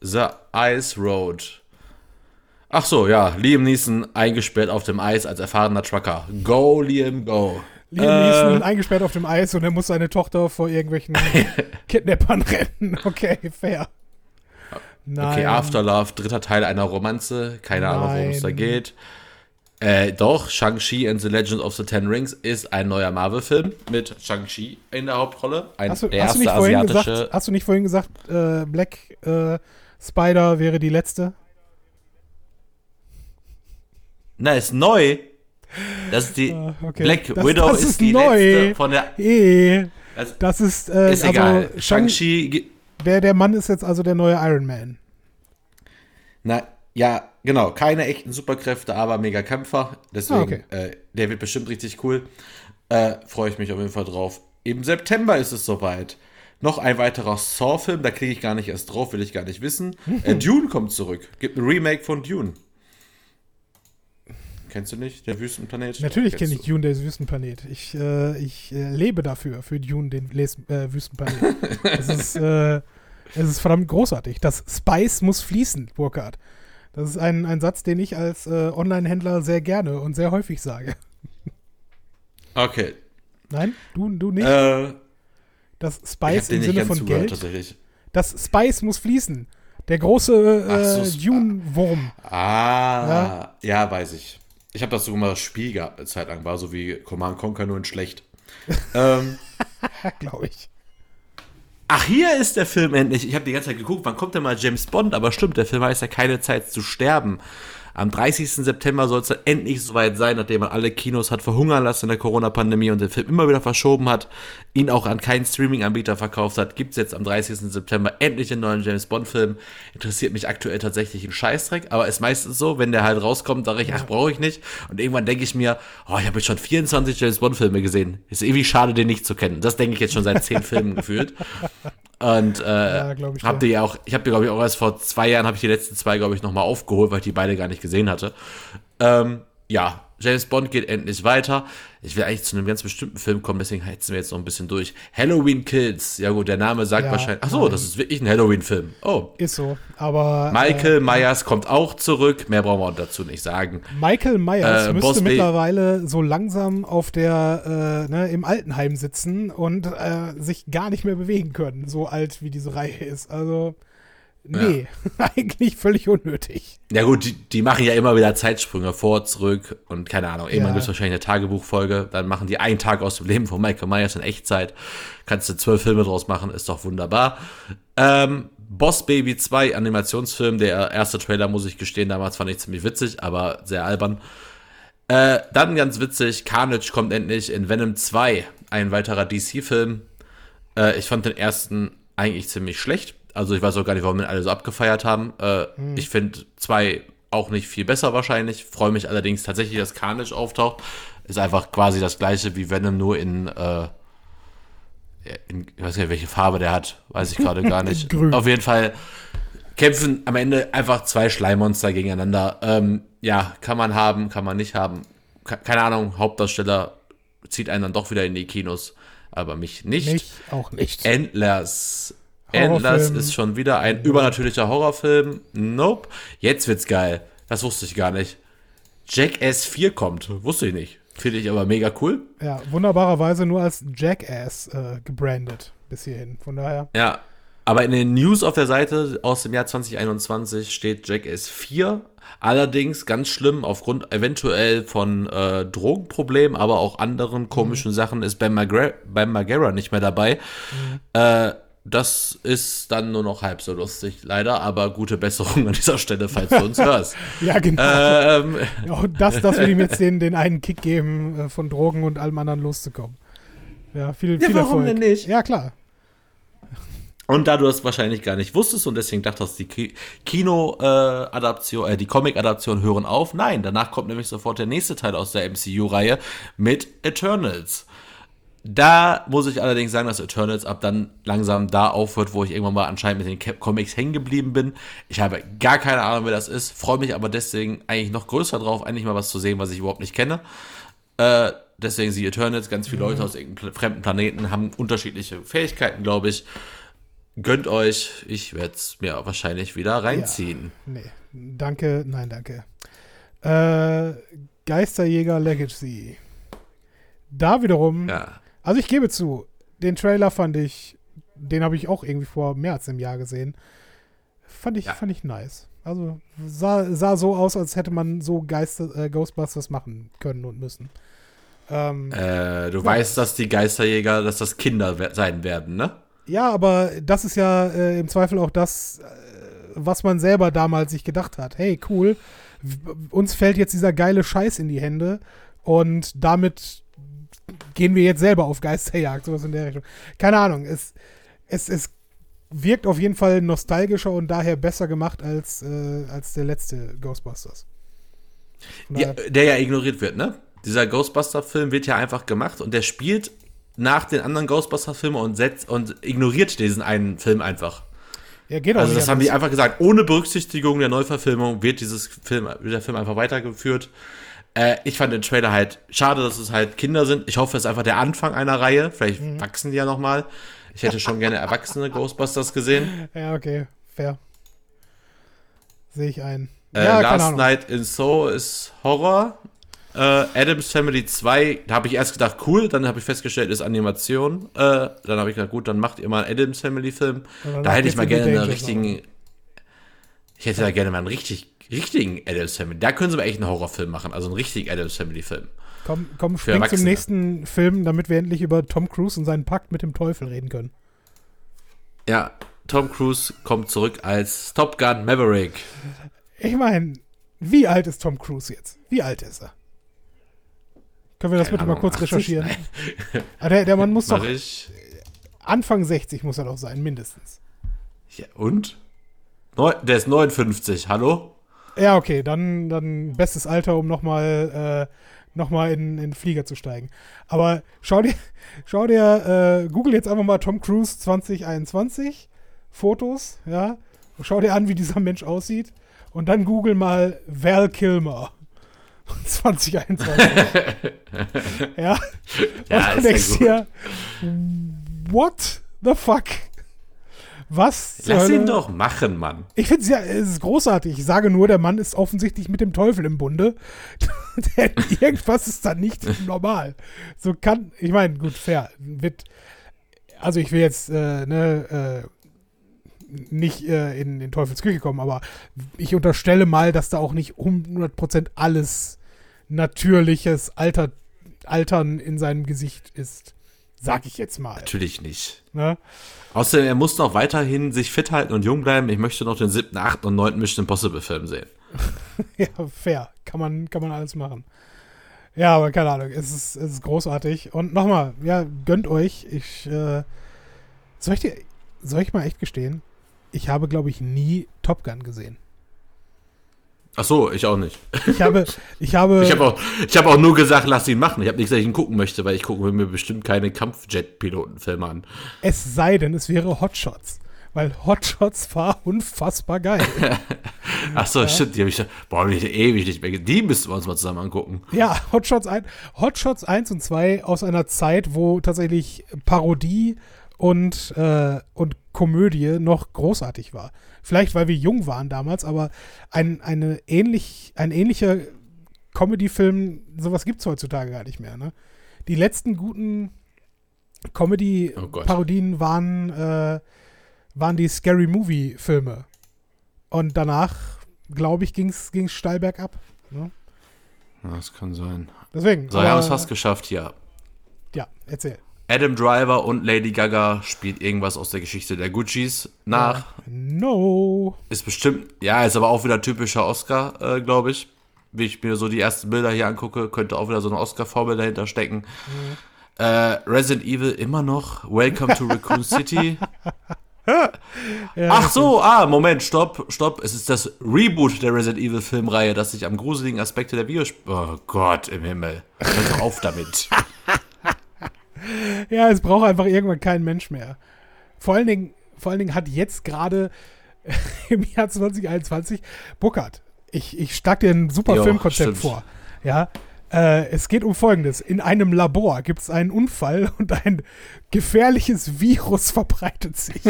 The Ice Road. Ach so, ja. Liam Neeson eingesperrt auf dem Eis als erfahrener Trucker. Go, Liam, go. Liam Neeson eingesperrt auf dem Eis und er muss seine Tochter vor irgendwelchen [LAUGHS] Kidnappern retten. Okay, fair. Nein. Okay, Afterlove, dritter Teil einer Romanze. Keine Ahnung, worum es da Nein. geht. Äh, doch, Shang-Chi and the Legend of the Ten Rings ist ein neuer Marvel-Film mit Shang-Chi in der Hauptrolle. Ein, Hast du, der hast, erste nicht vorhin asiatische. gesagt, hast du nicht vorhin gesagt, äh, Black äh, Spider wäre die letzte? Na, ist neu. Das ist die. Ah, okay. Black Das- Widow das ist, ist die neu. letzte von der. Eh, Das das ist, äh, ist egal. also Shang, Shang-Chi. der, der Mann ist jetzt also der neue Iron Man. Na, ja, genau. Keine echten Superkräfte, aber mega Kämpfer. Deswegen, Ah, okay. äh, der wird bestimmt richtig cool. Äh, Freue ich mich auf jeden Fall drauf. Im September ist es soweit. Noch ein weiterer Saw-Film, da klicke ich gar nicht erst drauf, will ich gar nicht wissen. Äh, [LAUGHS] Dune kommt zurück. Gibt ein Remake von Dune. Kennst du nicht? Der Wüstenplanet? Natürlich kenne ich Dune, der Wüstenplanet. Ich, äh, ich äh, lebe dafür, für Dune, den Les äh, Wüstenplanet. [LAUGHS] es, ist, äh, es ist verdammt großartig. Das Spice muss fließen, Burkhard. Das ist ein, ein Satz, den ich als äh, Online-Händler sehr gerne und sehr häufig sage. Okay. Nein, du, du nicht. Äh, das Spice im Sinne von Geld. tatsächlich. Das Spice muss fließen. Der große so, äh, Sp- Dune-Wurm. Ah, ja, weiß ich. Ich habe das sogar mal Spiel gehabt, eine Zeit lang war, so wie Command Conquer, nur in schlecht. ähm, [LAUGHS] glaube ich. ach, hier ist der Film endlich. Ich habe die ganze Zeit geguckt, wann kommt denn mal James Bond? Aber stimmt, der Film heißt ja keine Zeit zu sterben. Am 30. September soll es dann endlich soweit sein, nachdem man alle Kinos hat verhungern lassen in der Corona-Pandemie und den Film immer wieder verschoben hat, ihn auch an keinen Streaming-Anbieter verkauft hat, gibt es jetzt am 30. September endlich einen neuen James Bond-Film. Interessiert mich aktuell tatsächlich ein Scheißdreck, aber ist meistens so, wenn der halt rauskommt, sage ich, ach, brauche ich nicht. Und irgendwann denke ich mir, oh, ich habe jetzt schon 24 James Bond-Filme gesehen. Ist irgendwie schade, den nicht zu kennen. Das denke ich jetzt schon seit 10 [LAUGHS] Filmen gefühlt. Und äh, glaub ich habt dir. ihr ja auch, ich habe die, glaube ich, auch erst vor zwei Jahren, habe ich die letzten zwei, glaube ich, nochmal aufgeholt, weil ich die beide gar nicht gesehen hatte. Ähm, ja, James Bond geht endlich weiter. Ich will eigentlich zu einem ganz bestimmten Film kommen, deswegen heizen wir jetzt noch ein bisschen durch. Halloween Kills. Ja gut, der Name sagt Ja, wahrscheinlich. Ach so, das ist wirklich ein Halloween-Film. Oh. Ist so. Aber Michael Myers kommt auch zurück. Mehr brauchen wir dazu nicht sagen. äh, Michael Myers Äh, müsste Boss mittlerweile so langsam auf der, äh, ne, im Altenheim sitzen und äh, sich gar nicht mehr bewegen können, so alt wie diese Reihe ist. Also, nee, [LAUGHS] eigentlich völlig unnötig. Ja gut, die, die machen ja immer wieder Zeitsprünge vor, zurück und keine Ahnung. Irgendwann Ja. gibt es wahrscheinlich eine Tagebuchfolge. Dann machen die einen Tag aus dem Leben von Michael Myers in Echtzeit. Kannst du zwölf Filme draus machen, ist doch wunderbar. Ähm, Boss Baby 2 Animationsfilm. Der erste Trailer, muss ich gestehen, damals fand ich ziemlich witzig, aber sehr albern. Äh, dann ganz witzig, Carnage kommt endlich in Venom 2, ein weiterer DC-Film. Äh, ich fand den ersten eigentlich ziemlich schlecht. Also ich weiß auch gar nicht, warum wir alle so abgefeiert haben. Äh, Ich finde zwei auch nicht viel besser wahrscheinlich. Freue mich allerdings tatsächlich, dass Carnage auftaucht. Ist einfach quasi das gleiche wie Venom, nur in, äh, in ich weiß nicht, welche Farbe der hat. Weiß ich gerade gar nicht. [LAUGHS] Grün. Auf jeden Fall kämpfen am Ende einfach zwei Schleimmonster gegeneinander. Ähm, ja, kann man haben, kann man nicht haben. Keine Ahnung, Hauptdarsteller zieht einen dann doch wieder in die Kinos, aber mich nicht. Mich auch nicht. Endless. Endless ist schon wieder ein übernatürlicher Horrorfilm. Nope. Jetzt wird's geil. Das wusste ich gar nicht. Jackass 4 kommt. Wusste ich nicht. Finde ich aber mega cool. Ja, wunderbarerweise nur als Jackass äh, gebrandet bis hierhin. Von daher. Ja, aber in den News auf der Seite aus dem Jahr 2021 steht Jackass 4. Allerdings ganz schlimm, aufgrund eventuell von äh, Drogenproblemen, aber auch anderen komischen mhm. Sachen ist Ben, Margera, ben Margera nicht mehr dabei. Mhm. Äh, das ist dann nur noch halb so lustig, leider, aber gute Besserung an dieser Stelle, falls du uns [LAUGHS] hörst. ja, genau. Ähm, ja, das, das will ihm jetzt den, den einen Kick geben, äh, von Drogen und allem anderen loszukommen. Ja, viel, viel ja, warum Erfolg. denn nicht? Ja, klar. Und da du das wahrscheinlich gar nicht wusstest und deswegen dachtest, die Kino-Adaption, äh, äh, die Comic-Adaption hören auf. Nein, danach kommt nämlich sofort der nächste Teil aus der MCU-Reihe mit Eternals. Da muss ich allerdings sagen, dass Eternals ab dann langsam da aufhört, wo ich irgendwann mal anscheinend mit den Comics hängen geblieben bin. Ich habe gar keine Ahnung, wer das ist, freue mich aber deswegen eigentlich noch größer drauf, eigentlich mal was zu sehen, was ich überhaupt nicht kenne. Äh, deswegen sie Eternals, ganz viele Leute mhm. aus irgendeinem fremden Planeten haben unterschiedliche Fähigkeiten, glaube ich. Gönnt euch, ich werde es mir wahrscheinlich wieder reinziehen. Ja, nee, danke, nein, danke. Äh, Geisterjäger Legacy. Da wiederum, ja. Also ich gebe zu, den Trailer fand ich, den habe ich auch irgendwie vor mehr als einem Jahr gesehen. Fand ich, ja. fand ich nice. Also sah, sah so aus, als hätte man so Geister, äh, Ghostbusters machen können und müssen. Ähm, äh, du ja. weißt, dass die Geisterjäger, dass das Kinder sein werden, ne? Ja, aber das ist ja äh, im Zweifel auch das, äh, was man selber damals sich gedacht hat. Hey, cool, uns fällt jetzt dieser geile Scheiß in die Hände und damit gehen wir jetzt selber auf Geisterjagd, sowas in der Richtung. Keine Ahnung, es, es, es wirkt auf jeden Fall nostalgischer und daher besser gemacht als, äh, als der letzte Ghostbusters. Ja, der ja ignoriert wird, ne? Dieser Ghostbuster-Film wird ja einfach gemacht und der spielt nach den anderen Ghostbuster-Filmen und setzt und ignoriert diesen einen Film einfach. Ja, geht auch Also das haben die einfach gesagt, ohne Berücksichtigung der Neuverfilmung wird dieses Film, wird der Film einfach weitergeführt. Äh, ich fand den Trailer halt schade, dass es halt Kinder sind. Ich hoffe, es ist einfach der Anfang einer Reihe. Vielleicht mhm. wachsen die ja noch mal. Ich hätte schon gerne erwachsene Ghostbusters gesehen. [LAUGHS] Ja, okay, fair. Sehe ich ein. Äh, ja, Last Night in Soho ist Horror. Äh, Adams Family 2, da habe ich erst gedacht, cool, dann habe ich festgestellt, ist Animation. Äh, dann habe ich gedacht, gut, dann macht ihr mal einen Adams Family Film. Da hätte ich mal gerne einen richtigen. Ich hätte da gerne mal einen richtig, richtigen Adams Family. Da können sie mal echt einen Horrorfilm machen, also einen richtigen Adams Family Film. Komm, komm, spring zum nächsten Film, damit wir endlich über Tom Cruise und seinen Pakt mit dem Teufel reden können. Ja, Tom Cruise kommt zurück als Top Gun Maverick. Ich meine, wie alt ist Tom Cruise jetzt? Wie alt ist er? Können wir das bitte mal kurz 80? recherchieren? Ah, der, der Mann muss doch. Ich? Anfang 60 muss er doch sein, mindestens. Ja, und? Neu, der ist 59, hallo? Ja, okay, dann, dann bestes Alter, um nochmal äh, noch in, in den Flieger zu steigen. Aber schau dir, [LAUGHS] schau dir, äh, google jetzt einfach mal Tom Cruise 2021, Fotos, ja, und schau dir an, wie dieser Mensch aussieht. Und dann google mal Val Kilmer. [LAUGHS] 2021. [LAUGHS] ja. ja. Und du denkst dir, what the fuck? Was? Lass ihn doch machen, Mann. Ich finde es ja, es ist großartig. Ich sage nur, der Mann ist offensichtlich mit dem Teufel im Bunde. [LAUGHS] Irgendwas ist da nicht [LAUGHS] normal. So kann, ich meine, gut, fair. Wird, also ich will jetzt, äh, ne, äh, nicht äh, in den Teufels Küche kommen, aber ich unterstelle mal, dass da auch nicht 100% alles natürliches Alter, Altern in seinem Gesicht ist. Sag ich jetzt mal. Natürlich nicht. Ne? Außerdem, er muss noch weiterhin sich fit halten und jung bleiben. Ich möchte noch den siebten, achten und neunten Mission Impossible Film sehen. [LAUGHS] ja, fair. Kann man, kann man alles machen. Ja, aber keine Ahnung. Es ist, es ist großartig. Und nochmal, ja, gönnt euch. Ich, äh, soll ich dir, soll ich mal echt gestehen? Ich habe, glaube ich, nie Top Gun gesehen. Ach so, ich auch nicht. Ich habe, ich habe, ich habe auch, ich habe auch nur gesagt, lass ihn machen. Ich habe nicht gesagt, ich ihn gucken möchte, weil ich gucke mir bestimmt keine Kampfjet-Pilotenfilme an. Es sei denn, es wäre Hotshots. weil Hot Shots war [LAUGHS] unfassbar geil. [LAUGHS] Ach so, ja. stimmt, die habe ich, boah, hab ich ewig nicht mehr. Die müssten wir uns mal zusammen angucken. Ja, Hot Shots, ein, Hot Shots 1 und 2 aus einer Zeit, wo tatsächlich Parodie und, äh, und Komödie noch großartig war. Vielleicht, weil wir jung waren damals, aber ein, eine ähnlich, ein ähnlicher Comedy-Film, sowas gibt es heutzutage gar nicht mehr. Ne? Die letzten guten Comedy-Parodien oh waren, äh, waren die Scary Movie-Filme. Und danach, glaube ich, ging es steil bergab. Ne? Das kann sein. Deswegen. So, wir haben es fast geschafft hier. Ja, erzähl. Adam Driver und Lady Gaga spielt irgendwas aus der Geschichte der Guccis nach. No. Ist bestimmt, ja, ist aber auch wieder typischer Oscar, äh, glaube ich. Wie ich mir so die ersten Bilder hier angucke, könnte auch wieder so eine Oscar-Formel dahinter stecken. Mhm. Äh, Resident Evil immer noch. Welcome to Raccoon City. [LAUGHS] ja, Ach so, ah, Moment, stopp, stopp. Es ist das Reboot der Resident Evil Filmreihe, das sich am gruseligen Aspekte der Videospiele. Oh Gott im Himmel. Hört doch auf damit. [LAUGHS] [LAUGHS] ja, es braucht einfach irgendwann kein Mensch mehr. Vor allen Dingen, vor allen Dingen hat jetzt gerade [LAUGHS] im Jahr 2021 Buckert. Ich, ich stark dir ein super jo, Filmkonzept stimmt. vor. Ja, äh, es geht um Folgendes. In einem Labor gibt es einen Unfall [LAUGHS] und ein gefährliches Virus verbreitet sich.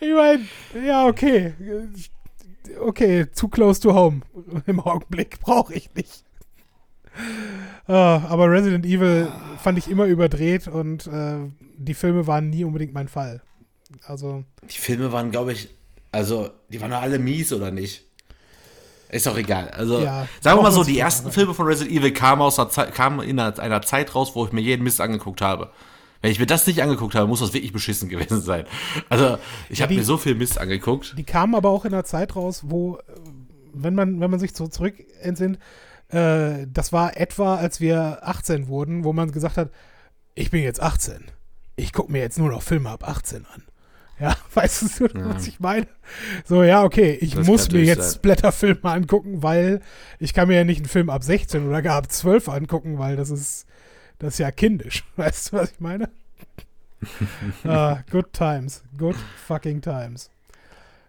ich meine, ja, okay. Okay, zu close to home. Im Augenblick brauche ich nicht. Uh, aber Resident Evil fand ich immer überdreht und uh, die Filme waren nie unbedingt mein Fall. Also. Die Filme waren, glaube ich, also, die waren doch alle mies, oder nicht? Ist doch egal. Also, ja, sagen wir mal so, die ersten Filme von Resident Evil kamen, aus einer Zeit, kamen in einer Zeit raus, wo ich mir jeden Mist angeguckt habe. Wenn ich mir das nicht angeguckt habe, muss das wirklich beschissen gewesen sein. Also, ich ja, habe mir so viel Mist angeguckt. Die kamen aber auch in einer Zeit raus, wo, wenn man, wenn man sich so zurück entsinnt, äh, das war etwa, als wir 18 wurden, wo man gesagt hat, ich bin jetzt 18. Ich gucke mir jetzt nur noch Filme ab 18 an. Ja, [LAUGHS] weißt du, ja. was ich meine? So, ja, okay, ich das muss mir jetzt. Blätterfilme angucken, weil ich kann mir ja nicht einen Film ab 16 oder gar ab 12 angucken, weil das ist, das ist ja kindisch. [LAUGHS] Weißt du, was ich meine? [LAUGHS] ah, good times. Good fucking times.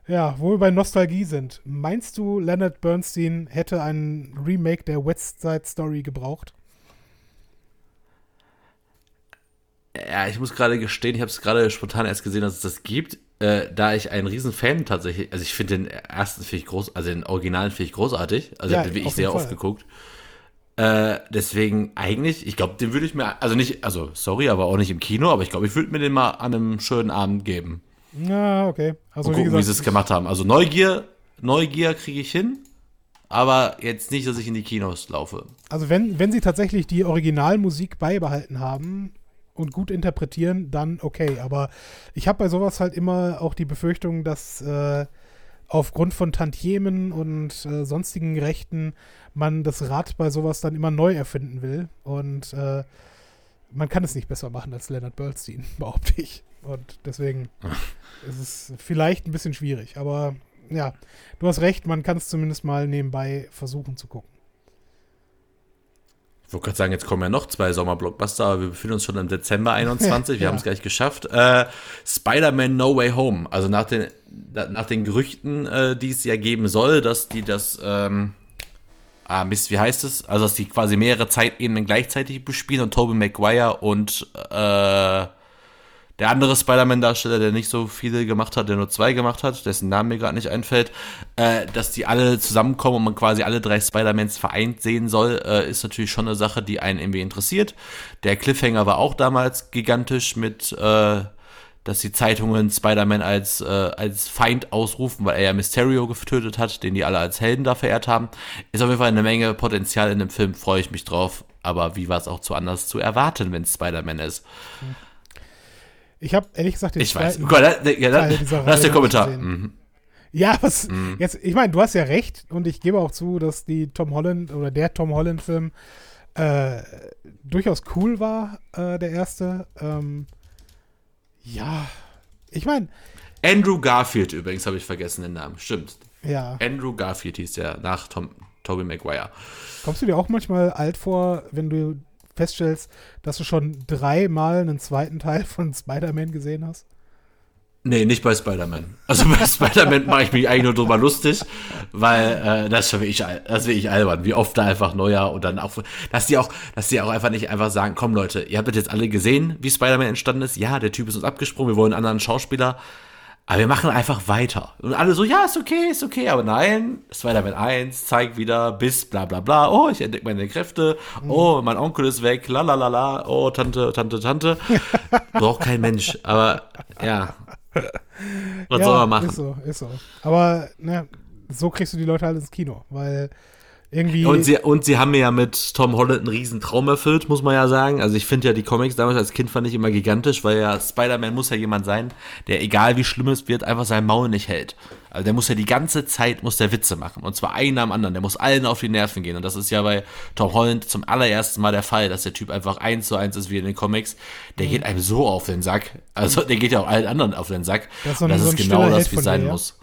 Ja, wo wir bei Nostalgie sind. Meinst du, Leonard Bernstein hätte ein Remake der West Side Story gebraucht? Ja, ich muss gerade gestehen, ich habe es gerade spontan erst gesehen, dass es das gibt. Äh, da ich ein Riesenfan tatsächlich, also ich finde den ersten finde ich groß, also den Originalen finde ich großartig. Also ja, den habe ich sehr Fall. oft geguckt. Äh, deswegen eigentlich, ich glaube, den würde ich mir, also nicht, also sorry, aber auch nicht im Kino, aber ich glaube, ich würde mir den mal an einem schönen Abend geben. Ja, okay. Also, gucken, wie, gesagt, wie sie es gemacht haben. Also Neugier, Neugier kriege ich hin, aber jetzt nicht, dass ich in die Kinos laufe. Also wenn, wenn sie tatsächlich die Originalmusik beibehalten haben, und gut interpretieren, dann okay. Aber ich habe bei sowas halt immer auch die Befürchtung, dass äh, aufgrund von Tantiemen und äh, sonstigen Rechten man das Rad bei sowas dann immer neu erfinden will. Und äh, man kann es nicht besser machen als Leonard Bernstein, [LAUGHS] behaupte ich. Und deswegen ist es vielleicht ein bisschen schwierig. Aber ja, du hast recht, man kann es zumindest mal nebenbei versuchen zu gucken. Ich wollte gerade sagen, jetzt kommen ja noch zwei Sommerblockbuster, aber wir befinden uns schon im Dezember [LAUGHS] 21, wir ja. haben es gleich geschafft. Äh, Spider-Man No Way Home, also nach den, nach den Gerüchten, äh, die es ja geben soll, dass die das, ähm, ah Mist, wie heißt es? Also, dass die quasi mehrere Zeitebenen gleichzeitig bespielen und Tobey Maguire und äh, der andere Spider-Man-Darsteller, der nicht so viele gemacht hat, der nur zwei gemacht hat, dessen Name mir gerade nicht einfällt, äh, dass die alle zusammenkommen und man quasi alle drei Spider-Mans vereint sehen soll, äh, ist natürlich schon eine Sache, die einen irgendwie interessiert. Der Cliffhanger war auch damals gigantisch mit, äh, dass die Zeitungen Spider-Man als, äh, als Feind ausrufen, weil er ja Mysterio getötet hat, den die alle als Helden da verehrt haben. Ist auf jeden Fall eine Menge Potenzial in dem Film, freue ich mich drauf. Aber wie war es auch zu anders zu erwarten, wenn es Spider-Man ist? Mhm. Ich habe ehrlich gesagt den Ich weiß. Gott, da, ja, da, das ist der Kommentar. Mhm. Ja, was mhm. jetzt, ich meine, du hast ja recht und ich gebe auch zu, dass die Tom Holland oder der Tom Holland-Film äh, durchaus cool war, äh, der erste. Ähm, ja, ich meine. Andrew Garfield übrigens, habe ich vergessen den Namen. Stimmt. Ja. Andrew Garfield hieß der nach Tom, Tobey Maguire. Kommst du dir auch manchmal alt vor, wenn du feststellst, dass du schon dreimal einen zweiten Teil von Spider-Man gesehen hast? Nee, nicht bei Spider-Man. Also bei [LAUGHS] Spider-Man mache ich mich eigentlich nur drüber lustig, weil äh, das ist schon wirklich, das wirklich albern, wie oft da einfach neuer und dann auch, dass die auch, dass die auch einfach nicht einfach sagen, komm Leute, ihr habt das jetzt alle gesehen, wie Spider-Man entstanden ist. Ja, der Typ ist uns abgesprungen, wir wollen einen anderen Schauspieler. Aber wir machen einfach weiter. Und alle so, ja, ist okay, ist okay. Aber nein, Spider-Man 1 zeigt wieder bis bla bla bla. Oh, ich entdecke meine Kräfte. Oh, mein Onkel ist weg. La la la la. Oh, Tante, Tante, Tante. [LAUGHS] Braucht kein Mensch. Aber ja. Was ja, soll man machen? Ist so, ist so. Aber ne, so kriegst du die Leute halt ins Kino, weil irgendwie. Und sie, und sie haben mir ja mit Tom Holland einen riesen Traum erfüllt, muss man ja sagen. Also ich finde ja die Comics damals als Kind fand ich immer gigantisch, weil ja Spider-Man muss ja jemand sein, der egal wie schlimm es wird, einfach sein Maul nicht hält. Also der muss ja die ganze Zeit, muss der Witze machen. Und zwar einen am anderen. Der muss allen auf die Nerven gehen. Und das ist ja bei Tom Holland zum allerersten Mal der Fall, dass der Typ einfach eins zu eins ist wie in den Comics. Der geht einem so auf den Sack. Also der geht ja auch allen anderen auf den Sack. Das ist, so ein, das so ist genau das, wie es sein dir, muss.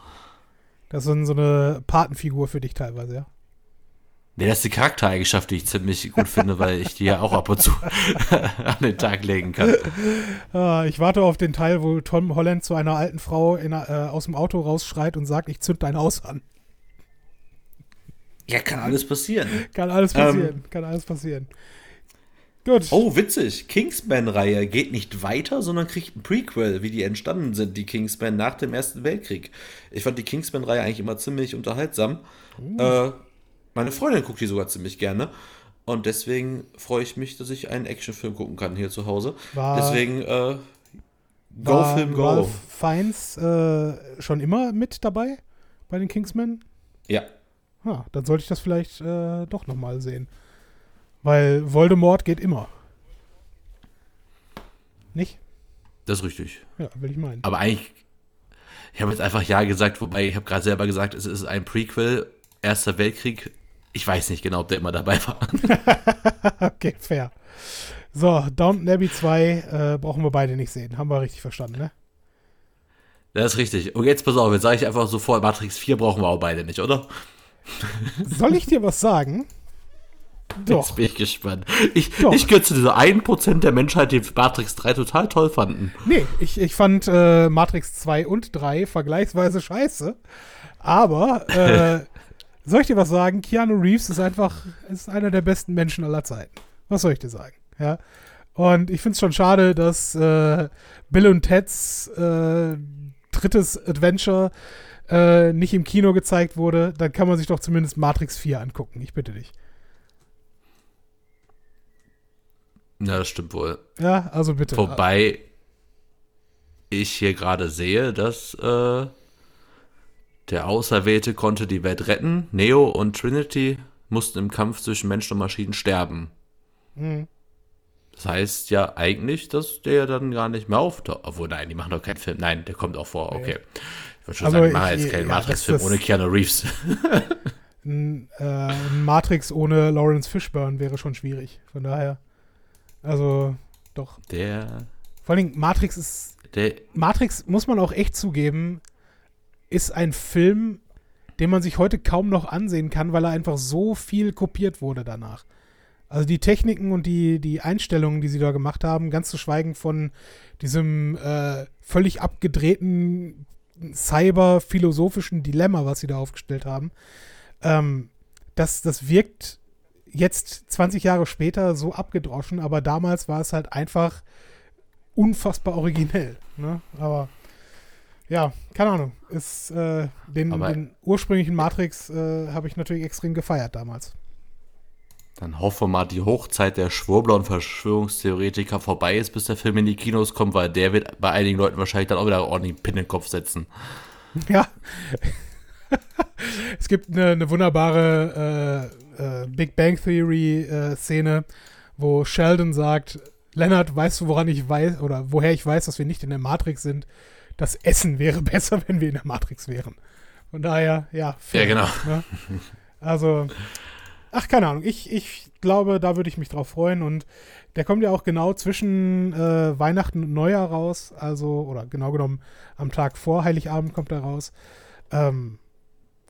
Das ist so eine Patenfigur für dich teilweise, ja? Nee, das ist die Charaktereigenschaft, die ich ziemlich gut finde, weil ich die ja auch ab und zu [LAUGHS] an den Tag legen kann. Ah, ich warte auf den Teil, wo Tom Holland zu einer alten Frau in, äh, aus dem Auto rausschreit und sagt, ich zünd dein Haus an. Ja, kann alles passieren. Kann alles passieren, ähm, kann alles passieren. Gut. Oh, witzig. Kingsman-Reihe geht nicht weiter, sondern kriegt ein Prequel, wie die entstanden sind, die Kingsman nach dem Ersten Weltkrieg. Ich fand die Kingsman-Reihe eigentlich immer ziemlich unterhaltsam. Uh. Äh, meine Freundin guckt die sogar ziemlich gerne. Und deswegen freue ich mich, dass ich einen Actionfilm gucken kann hier zu Hause. War, deswegen äh, Go war Film Go. Ralph Fiennes äh, schon immer mit dabei bei den Kingsmen? Ja. Ah, dann sollte ich das vielleicht äh, doch nochmal sehen. Weil Voldemort geht immer. Nicht? Das ist richtig. Ja, will ich meinen. Aber eigentlich, ich habe jetzt einfach Ja gesagt, wobei ich habe gerade selber gesagt, es ist ein Prequel, Erster Weltkrieg, ich weiß nicht genau, ob der immer dabei war. [LAUGHS] okay, fair. So, Downton Abbey 2 äh, brauchen wir beide nicht sehen. Haben wir richtig verstanden, ne? Das ist richtig. Und jetzt pass auf, jetzt sage ich einfach sofort, Matrix 4 brauchen wir auch beide nicht, oder? Soll ich dir was sagen? Doch. Jetzt bin ich gespannt. Ich, Doch. ich gehöre zu dieser 1% der Menschheit, die Matrix 3 total toll fanden. Nee, ich, ich fand äh, Matrix 2 und 3 vergleichsweise scheiße. Aber äh, [LAUGHS] soll ich dir was sagen? Keanu Reeves ist einfach ist einer der besten Menschen aller Zeiten. Was soll ich dir sagen? Ja. Und ich finde es schon schade, dass äh, Bill und Teds äh, drittes Adventure äh, nicht im Kino gezeigt wurde. Dann kann man sich doch zumindest Matrix 4 angucken. Ich bitte dich. Ja, das stimmt wohl. Ja, also bitte. Wobei ich hier gerade sehe, dass äh, der Auserwählte konnte die Welt retten. Neo und Trinity mussten im Kampf zwischen Menschen und Maschinen sterben. Mhm. Das heißt ja eigentlich, dass der dann gar nicht mehr auftaucht. Obwohl, nein, die machen doch keinen Film. Nein, der kommt auch vor. Okay. Ich würde schon also sagen, ich mache jetzt keinen ja, Matrix-Film ohne Keanu Reeves. [LAUGHS] ein, äh, Matrix ohne Lawrence Fishburne wäre schon schwierig. Von daher. Also, doch. Der. Vor allem, Matrix ist. Der, Matrix muss man auch echt zugeben, ist ein Film, den man sich heute kaum noch ansehen kann, weil er einfach so viel kopiert wurde danach. Also die Techniken und die, die Einstellungen, die sie da gemacht haben, ganz zu schweigen von diesem äh, völlig abgedrehten cyber-philosophischen Dilemma, was sie da aufgestellt haben, ähm, das, das wirkt jetzt 20 Jahre später so abgedroschen, aber damals war es halt einfach unfassbar originell. Ne? Aber ja, keine Ahnung. Ist, äh, den, den, ursprünglichen Matrix äh, habe ich natürlich extrem gefeiert damals. Dann hoffen wir mal, die Hochzeit der Schwurbler und Verschwörungstheoretiker vorbei ist, bis der Film in die Kinos kommt, weil der wird bei einigen Leuten wahrscheinlich dann auch wieder ordentlich Pin in den Kopf setzen. Ja. [LAUGHS] es gibt eine, eine wunderbare äh, äh, Big Bang Theory äh, Szene, wo Sheldon sagt, Leonard, weißt du, woran ich weiß, oder woher ich weiß, dass wir nicht in der Matrix sind? Das Essen wäre [LAUGHS] besser, wenn wir in der Matrix wären. Von daher, ja. Fair, ja, genau. Ne? Also, ach, keine Ahnung. Ich, ich glaube, da würde ich mich drauf freuen. Und der kommt ja auch genau zwischen äh, Weihnachten und Neujahr raus. Also, oder genau genommen am Tag vor Heiligabend kommt er raus. Ähm,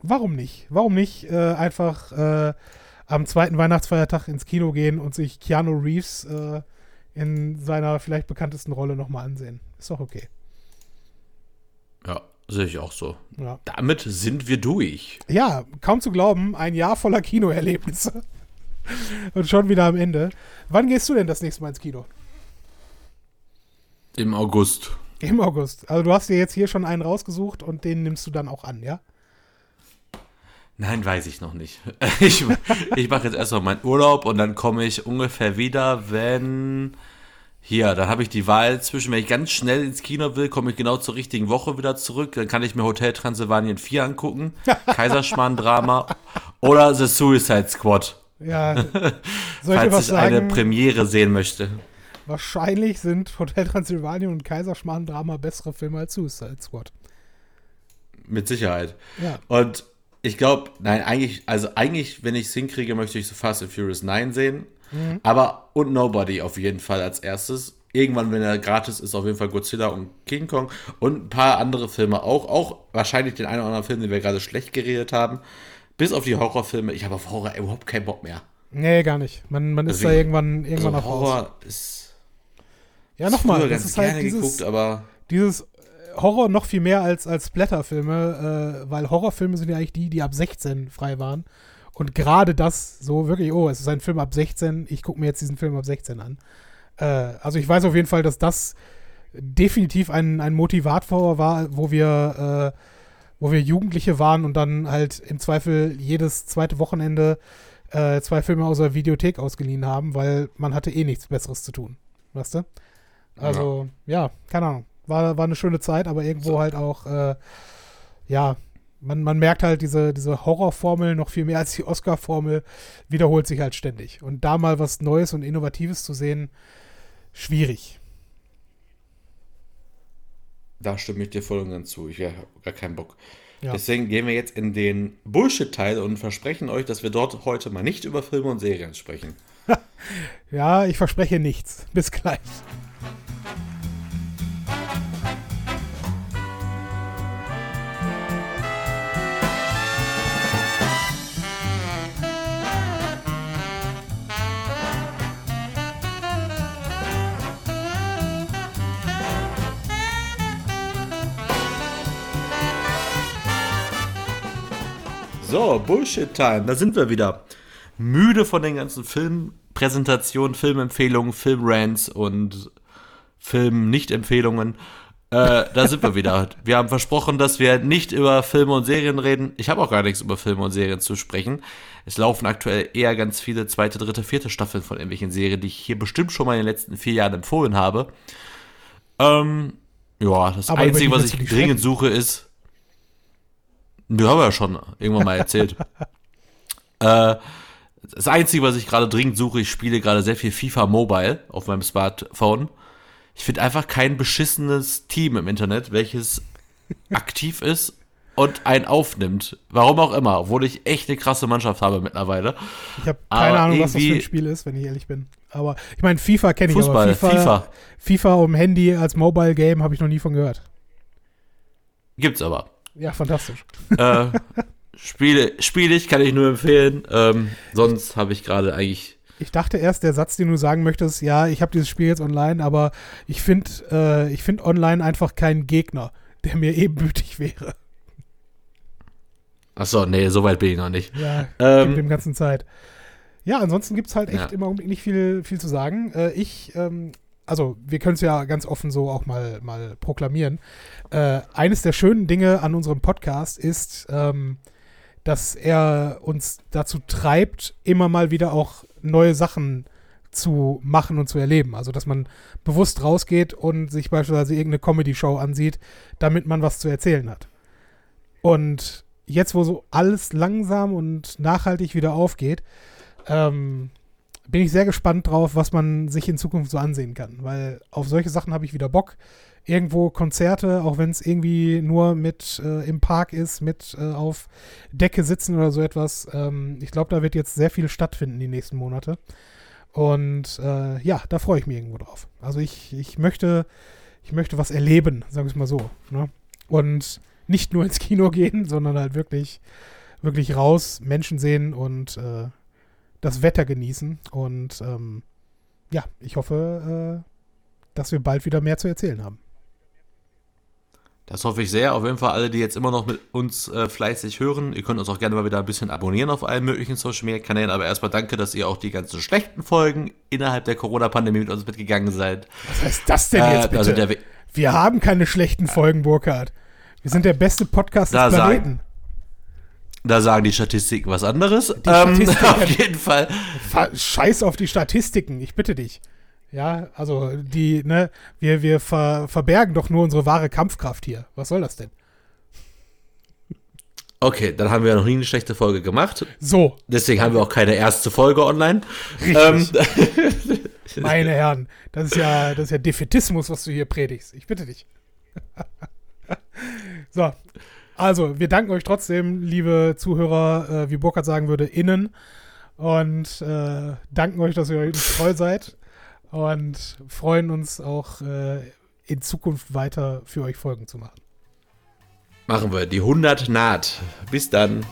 warum nicht? Warum nicht äh, einfach äh, am zweiten Weihnachtsfeiertag ins Kino gehen und sich Keanu Reeves äh, in seiner vielleicht bekanntesten Rolle nochmal ansehen. Ist doch okay. Ja, sehe ich auch so. Ja. Damit sind wir durch. ja, kaum zu glauben, ein Jahr voller Kinoerlebnisse. und schon wieder am Ende. Wann gehst du denn das nächste Mal ins Kino? Im August. Im August. Also du hast dir jetzt hier schon einen rausgesucht und den nimmst du dann auch an, ja? Nein, weiß ich noch nicht. [LAUGHS] Ich, ich mache jetzt erstmal meinen Urlaub und dann komme ich ungefähr wieder, wenn. Hier, dann habe ich die Wahl zwischen, wenn ich ganz schnell ins Kino will, komme ich genau zur richtigen Woche wieder zurück. Dann kann ich mir Hotel Transylvanien 4 angucken, [LAUGHS] Kaiserschmarrn-Drama oder The Suicide Squad, Ja. [LAUGHS] Soll falls ich eine sagen? Premiere sehen möchte. Wahrscheinlich sind Hotel Transylvanien und Kaiserschmarrn-Drama bessere Filme als Suicide Squad. Mit Sicherheit. Ja. Und ich glaube, nein, eigentlich, also eigentlich, wenn ich es hinkriege, möchte ich so Fast and Furious 9 sehen. Aber und Nobody auf jeden Fall als erstes. Irgendwann, wenn er gratis ist, auf jeden Fall Godzilla und King Kong und ein paar andere Filme auch. Auch wahrscheinlich den einen oder anderen Film, den wir gerade schlecht geredet haben. Bis auf die Horrorfilme. Ich habe auf Horror überhaupt keinen Bock mehr. Nee, gar nicht. Man, man ist da Deswegen- irgendwann, irgendwann Also raus. Horror ist Ja, nochmal, das ist halt gerne dieses, geguckt, aber dieses Horror noch viel mehr als, als Splatterfilme, äh, weil Horrorfilme sind ja eigentlich die, die ab 16 frei waren. Und gerade das, so wirklich, oh, es ist ein Film ab 16, ich gucke mir jetzt diesen Film ab 16 an. Äh, also ich weiß auf jeden Fall, dass das definitiv ein, ein Motivator war, wo wir, äh, wo wir Jugendliche waren und dann halt im Zweifel jedes zweite Wochenende äh, zwei Filme aus der Videothek ausgeliehen haben, weil man hatte eh nichts Besseres zu tun. Weißt du? Also, ja, keine Ahnung. War, war eine schöne Zeit, aber irgendwo halt auch, äh, ja, man, man merkt halt, diese, diese Horrorformel noch viel mehr als die Oscar-Formel wiederholt sich halt ständig. Und da mal was Neues und Innovatives zu sehen, schwierig. da stimme ich dir voll und ganz zu. Ich habe gar keinen Bock. Ja. Deswegen gehen wir jetzt in den Bullshit-Teil und versprechen euch, dass wir dort heute mal nicht über Filme und Serien sprechen. [LAUGHS] Ja, ich verspreche nichts. Bis gleich. So, Bullshit-Time, da sind wir wieder. Müde von den ganzen Filmpräsentationen, Filmempfehlungen, Filmrants und Film-Nicht-Empfehlungen. Äh, da sind wir wieder. Wir haben versprochen, dass wir nicht über Filme und Serien reden. Ich habe auch gar nichts über Filme und Serien zu sprechen. Es laufen aktuell eher ganz viele zweite, dritte, vierte Staffeln von irgendwelchen Serien, die ich hier bestimmt schon mal in den letzten vier Jahren empfohlen habe. Ähm, ja, das Aber Einzige, was ich dringend suche, ist. Wir haben ja schon irgendwann mal erzählt. [LAUGHS] äh, das Einzige, was ich gerade dringend suche, ich spiele gerade sehr viel FIFA Mobile auf meinem Smartphone. Ich finde einfach kein beschissenes Team im Internet, welches [LAUGHS] aktiv ist und einen aufnimmt. Warum auch immer, obwohl ich echt eine krasse Mannschaft habe mittlerweile. Ich habe Aber keine Ahnung, was das für ein Spiel ist, wenn ich ehrlich bin. Aber ich meine, FIFA kenne ich, aber Fußball, FIFA, FIFA. FIFA um Handy als Mobile Game habe ich noch nie von gehört. Gibt's aber. Ja, fantastisch. äh, Spiele, spiele ich, kann ich nur empfehlen. Ähm, sonst habe ich gerade eigentlich. Ich dachte erst, der Satz, den du sagen möchtest, ja, ich habe dieses Spiel jetzt online, aber ich finde äh, ich find online einfach keinen Gegner, der mir ebenbürtig wäre. Achso, nee, so weit bin ich noch nicht. Ja, Ähm, dem ganzen Zeit. Ja, ansonsten gibt es halt echt Ja. immer nicht viel, viel zu sagen. Äh, ich, ähm, also wir können es ja ganz offen so auch mal, mal proklamieren. Äh, eines der schönen Dinge an unserem Podcast ist, ähm, dass er uns dazu treibt, immer mal wieder auch neue Sachen zu machen und zu erleben. Also, dass man bewusst rausgeht und sich beispielsweise irgendeine Comedy-Show ansieht, damit man was zu erzählen hat. Und jetzt, wo so alles langsam und nachhaltig wieder aufgeht, ähm, bin ich sehr gespannt drauf, was man sich in Zukunft so ansehen kann. Weil auf solche Sachen habe ich wieder Bock. Irgendwo Konzerte, auch wenn es irgendwie nur mit äh, im Park ist, mit äh, auf Decke sitzen oder so etwas. Ähm, ich glaube, da wird jetzt sehr viel stattfinden die nächsten Monate. Und äh, ja, da freue ich mich irgendwo drauf. Also ich, ich möchte, ich möchte was erleben, sagen wir es mal so. Ne? Und nicht nur ins Kino gehen, [LAUGHS] sondern halt wirklich, wirklich raus, Menschen sehen und äh, das Wetter genießen. Und ähm, ja, ich hoffe, äh, dass wir bald wieder mehr zu erzählen haben. Das hoffe ich sehr. Auf jeden Fall alle, die jetzt immer noch mit uns äh, fleißig hören. Ihr könnt uns auch gerne mal wieder ein bisschen abonnieren auf allen möglichen Social Media Kanälen. Aber erstmal danke, dass ihr auch die ganzen schlechten Folgen innerhalb der Corona-Pandemie mit uns mitgegangen seid. Was heißt das denn jetzt bitte? also wir haben keine schlechten Folgen, Burkhard. Wir sind der beste Podcast Da des sagen- Planeten. Da sagen die Statistiken was anderes. Die Ähm, Statistiken- [LAUGHS] auf jeden Fall. Fa- Scheiß auf die Statistiken, ich bitte dich. Ja, also die, ne, wir, wir ver, verbergen doch nur unsere wahre Kampfkraft hier. Was soll das denn? Okay, dann haben wir noch nie eine schlechte Folge gemacht. So, Deswegen haben wir auch keine erste Folge online. Ähm, [LAUGHS] meine Herren, das ist ja, das ist ja Defetismus, was du hier predigst. Ich bitte dich. [LAUGHS] so, also, wir danken euch trotzdem, liebe Zuhörer, äh, wie Burkhard sagen würde, innen. Und äh, danken euch, dass ihr uns treu seid. Und freuen uns auch äh, in Zukunft weiter für euch Folgen zu machen. machen wir. Die 100 naht. Bis dann.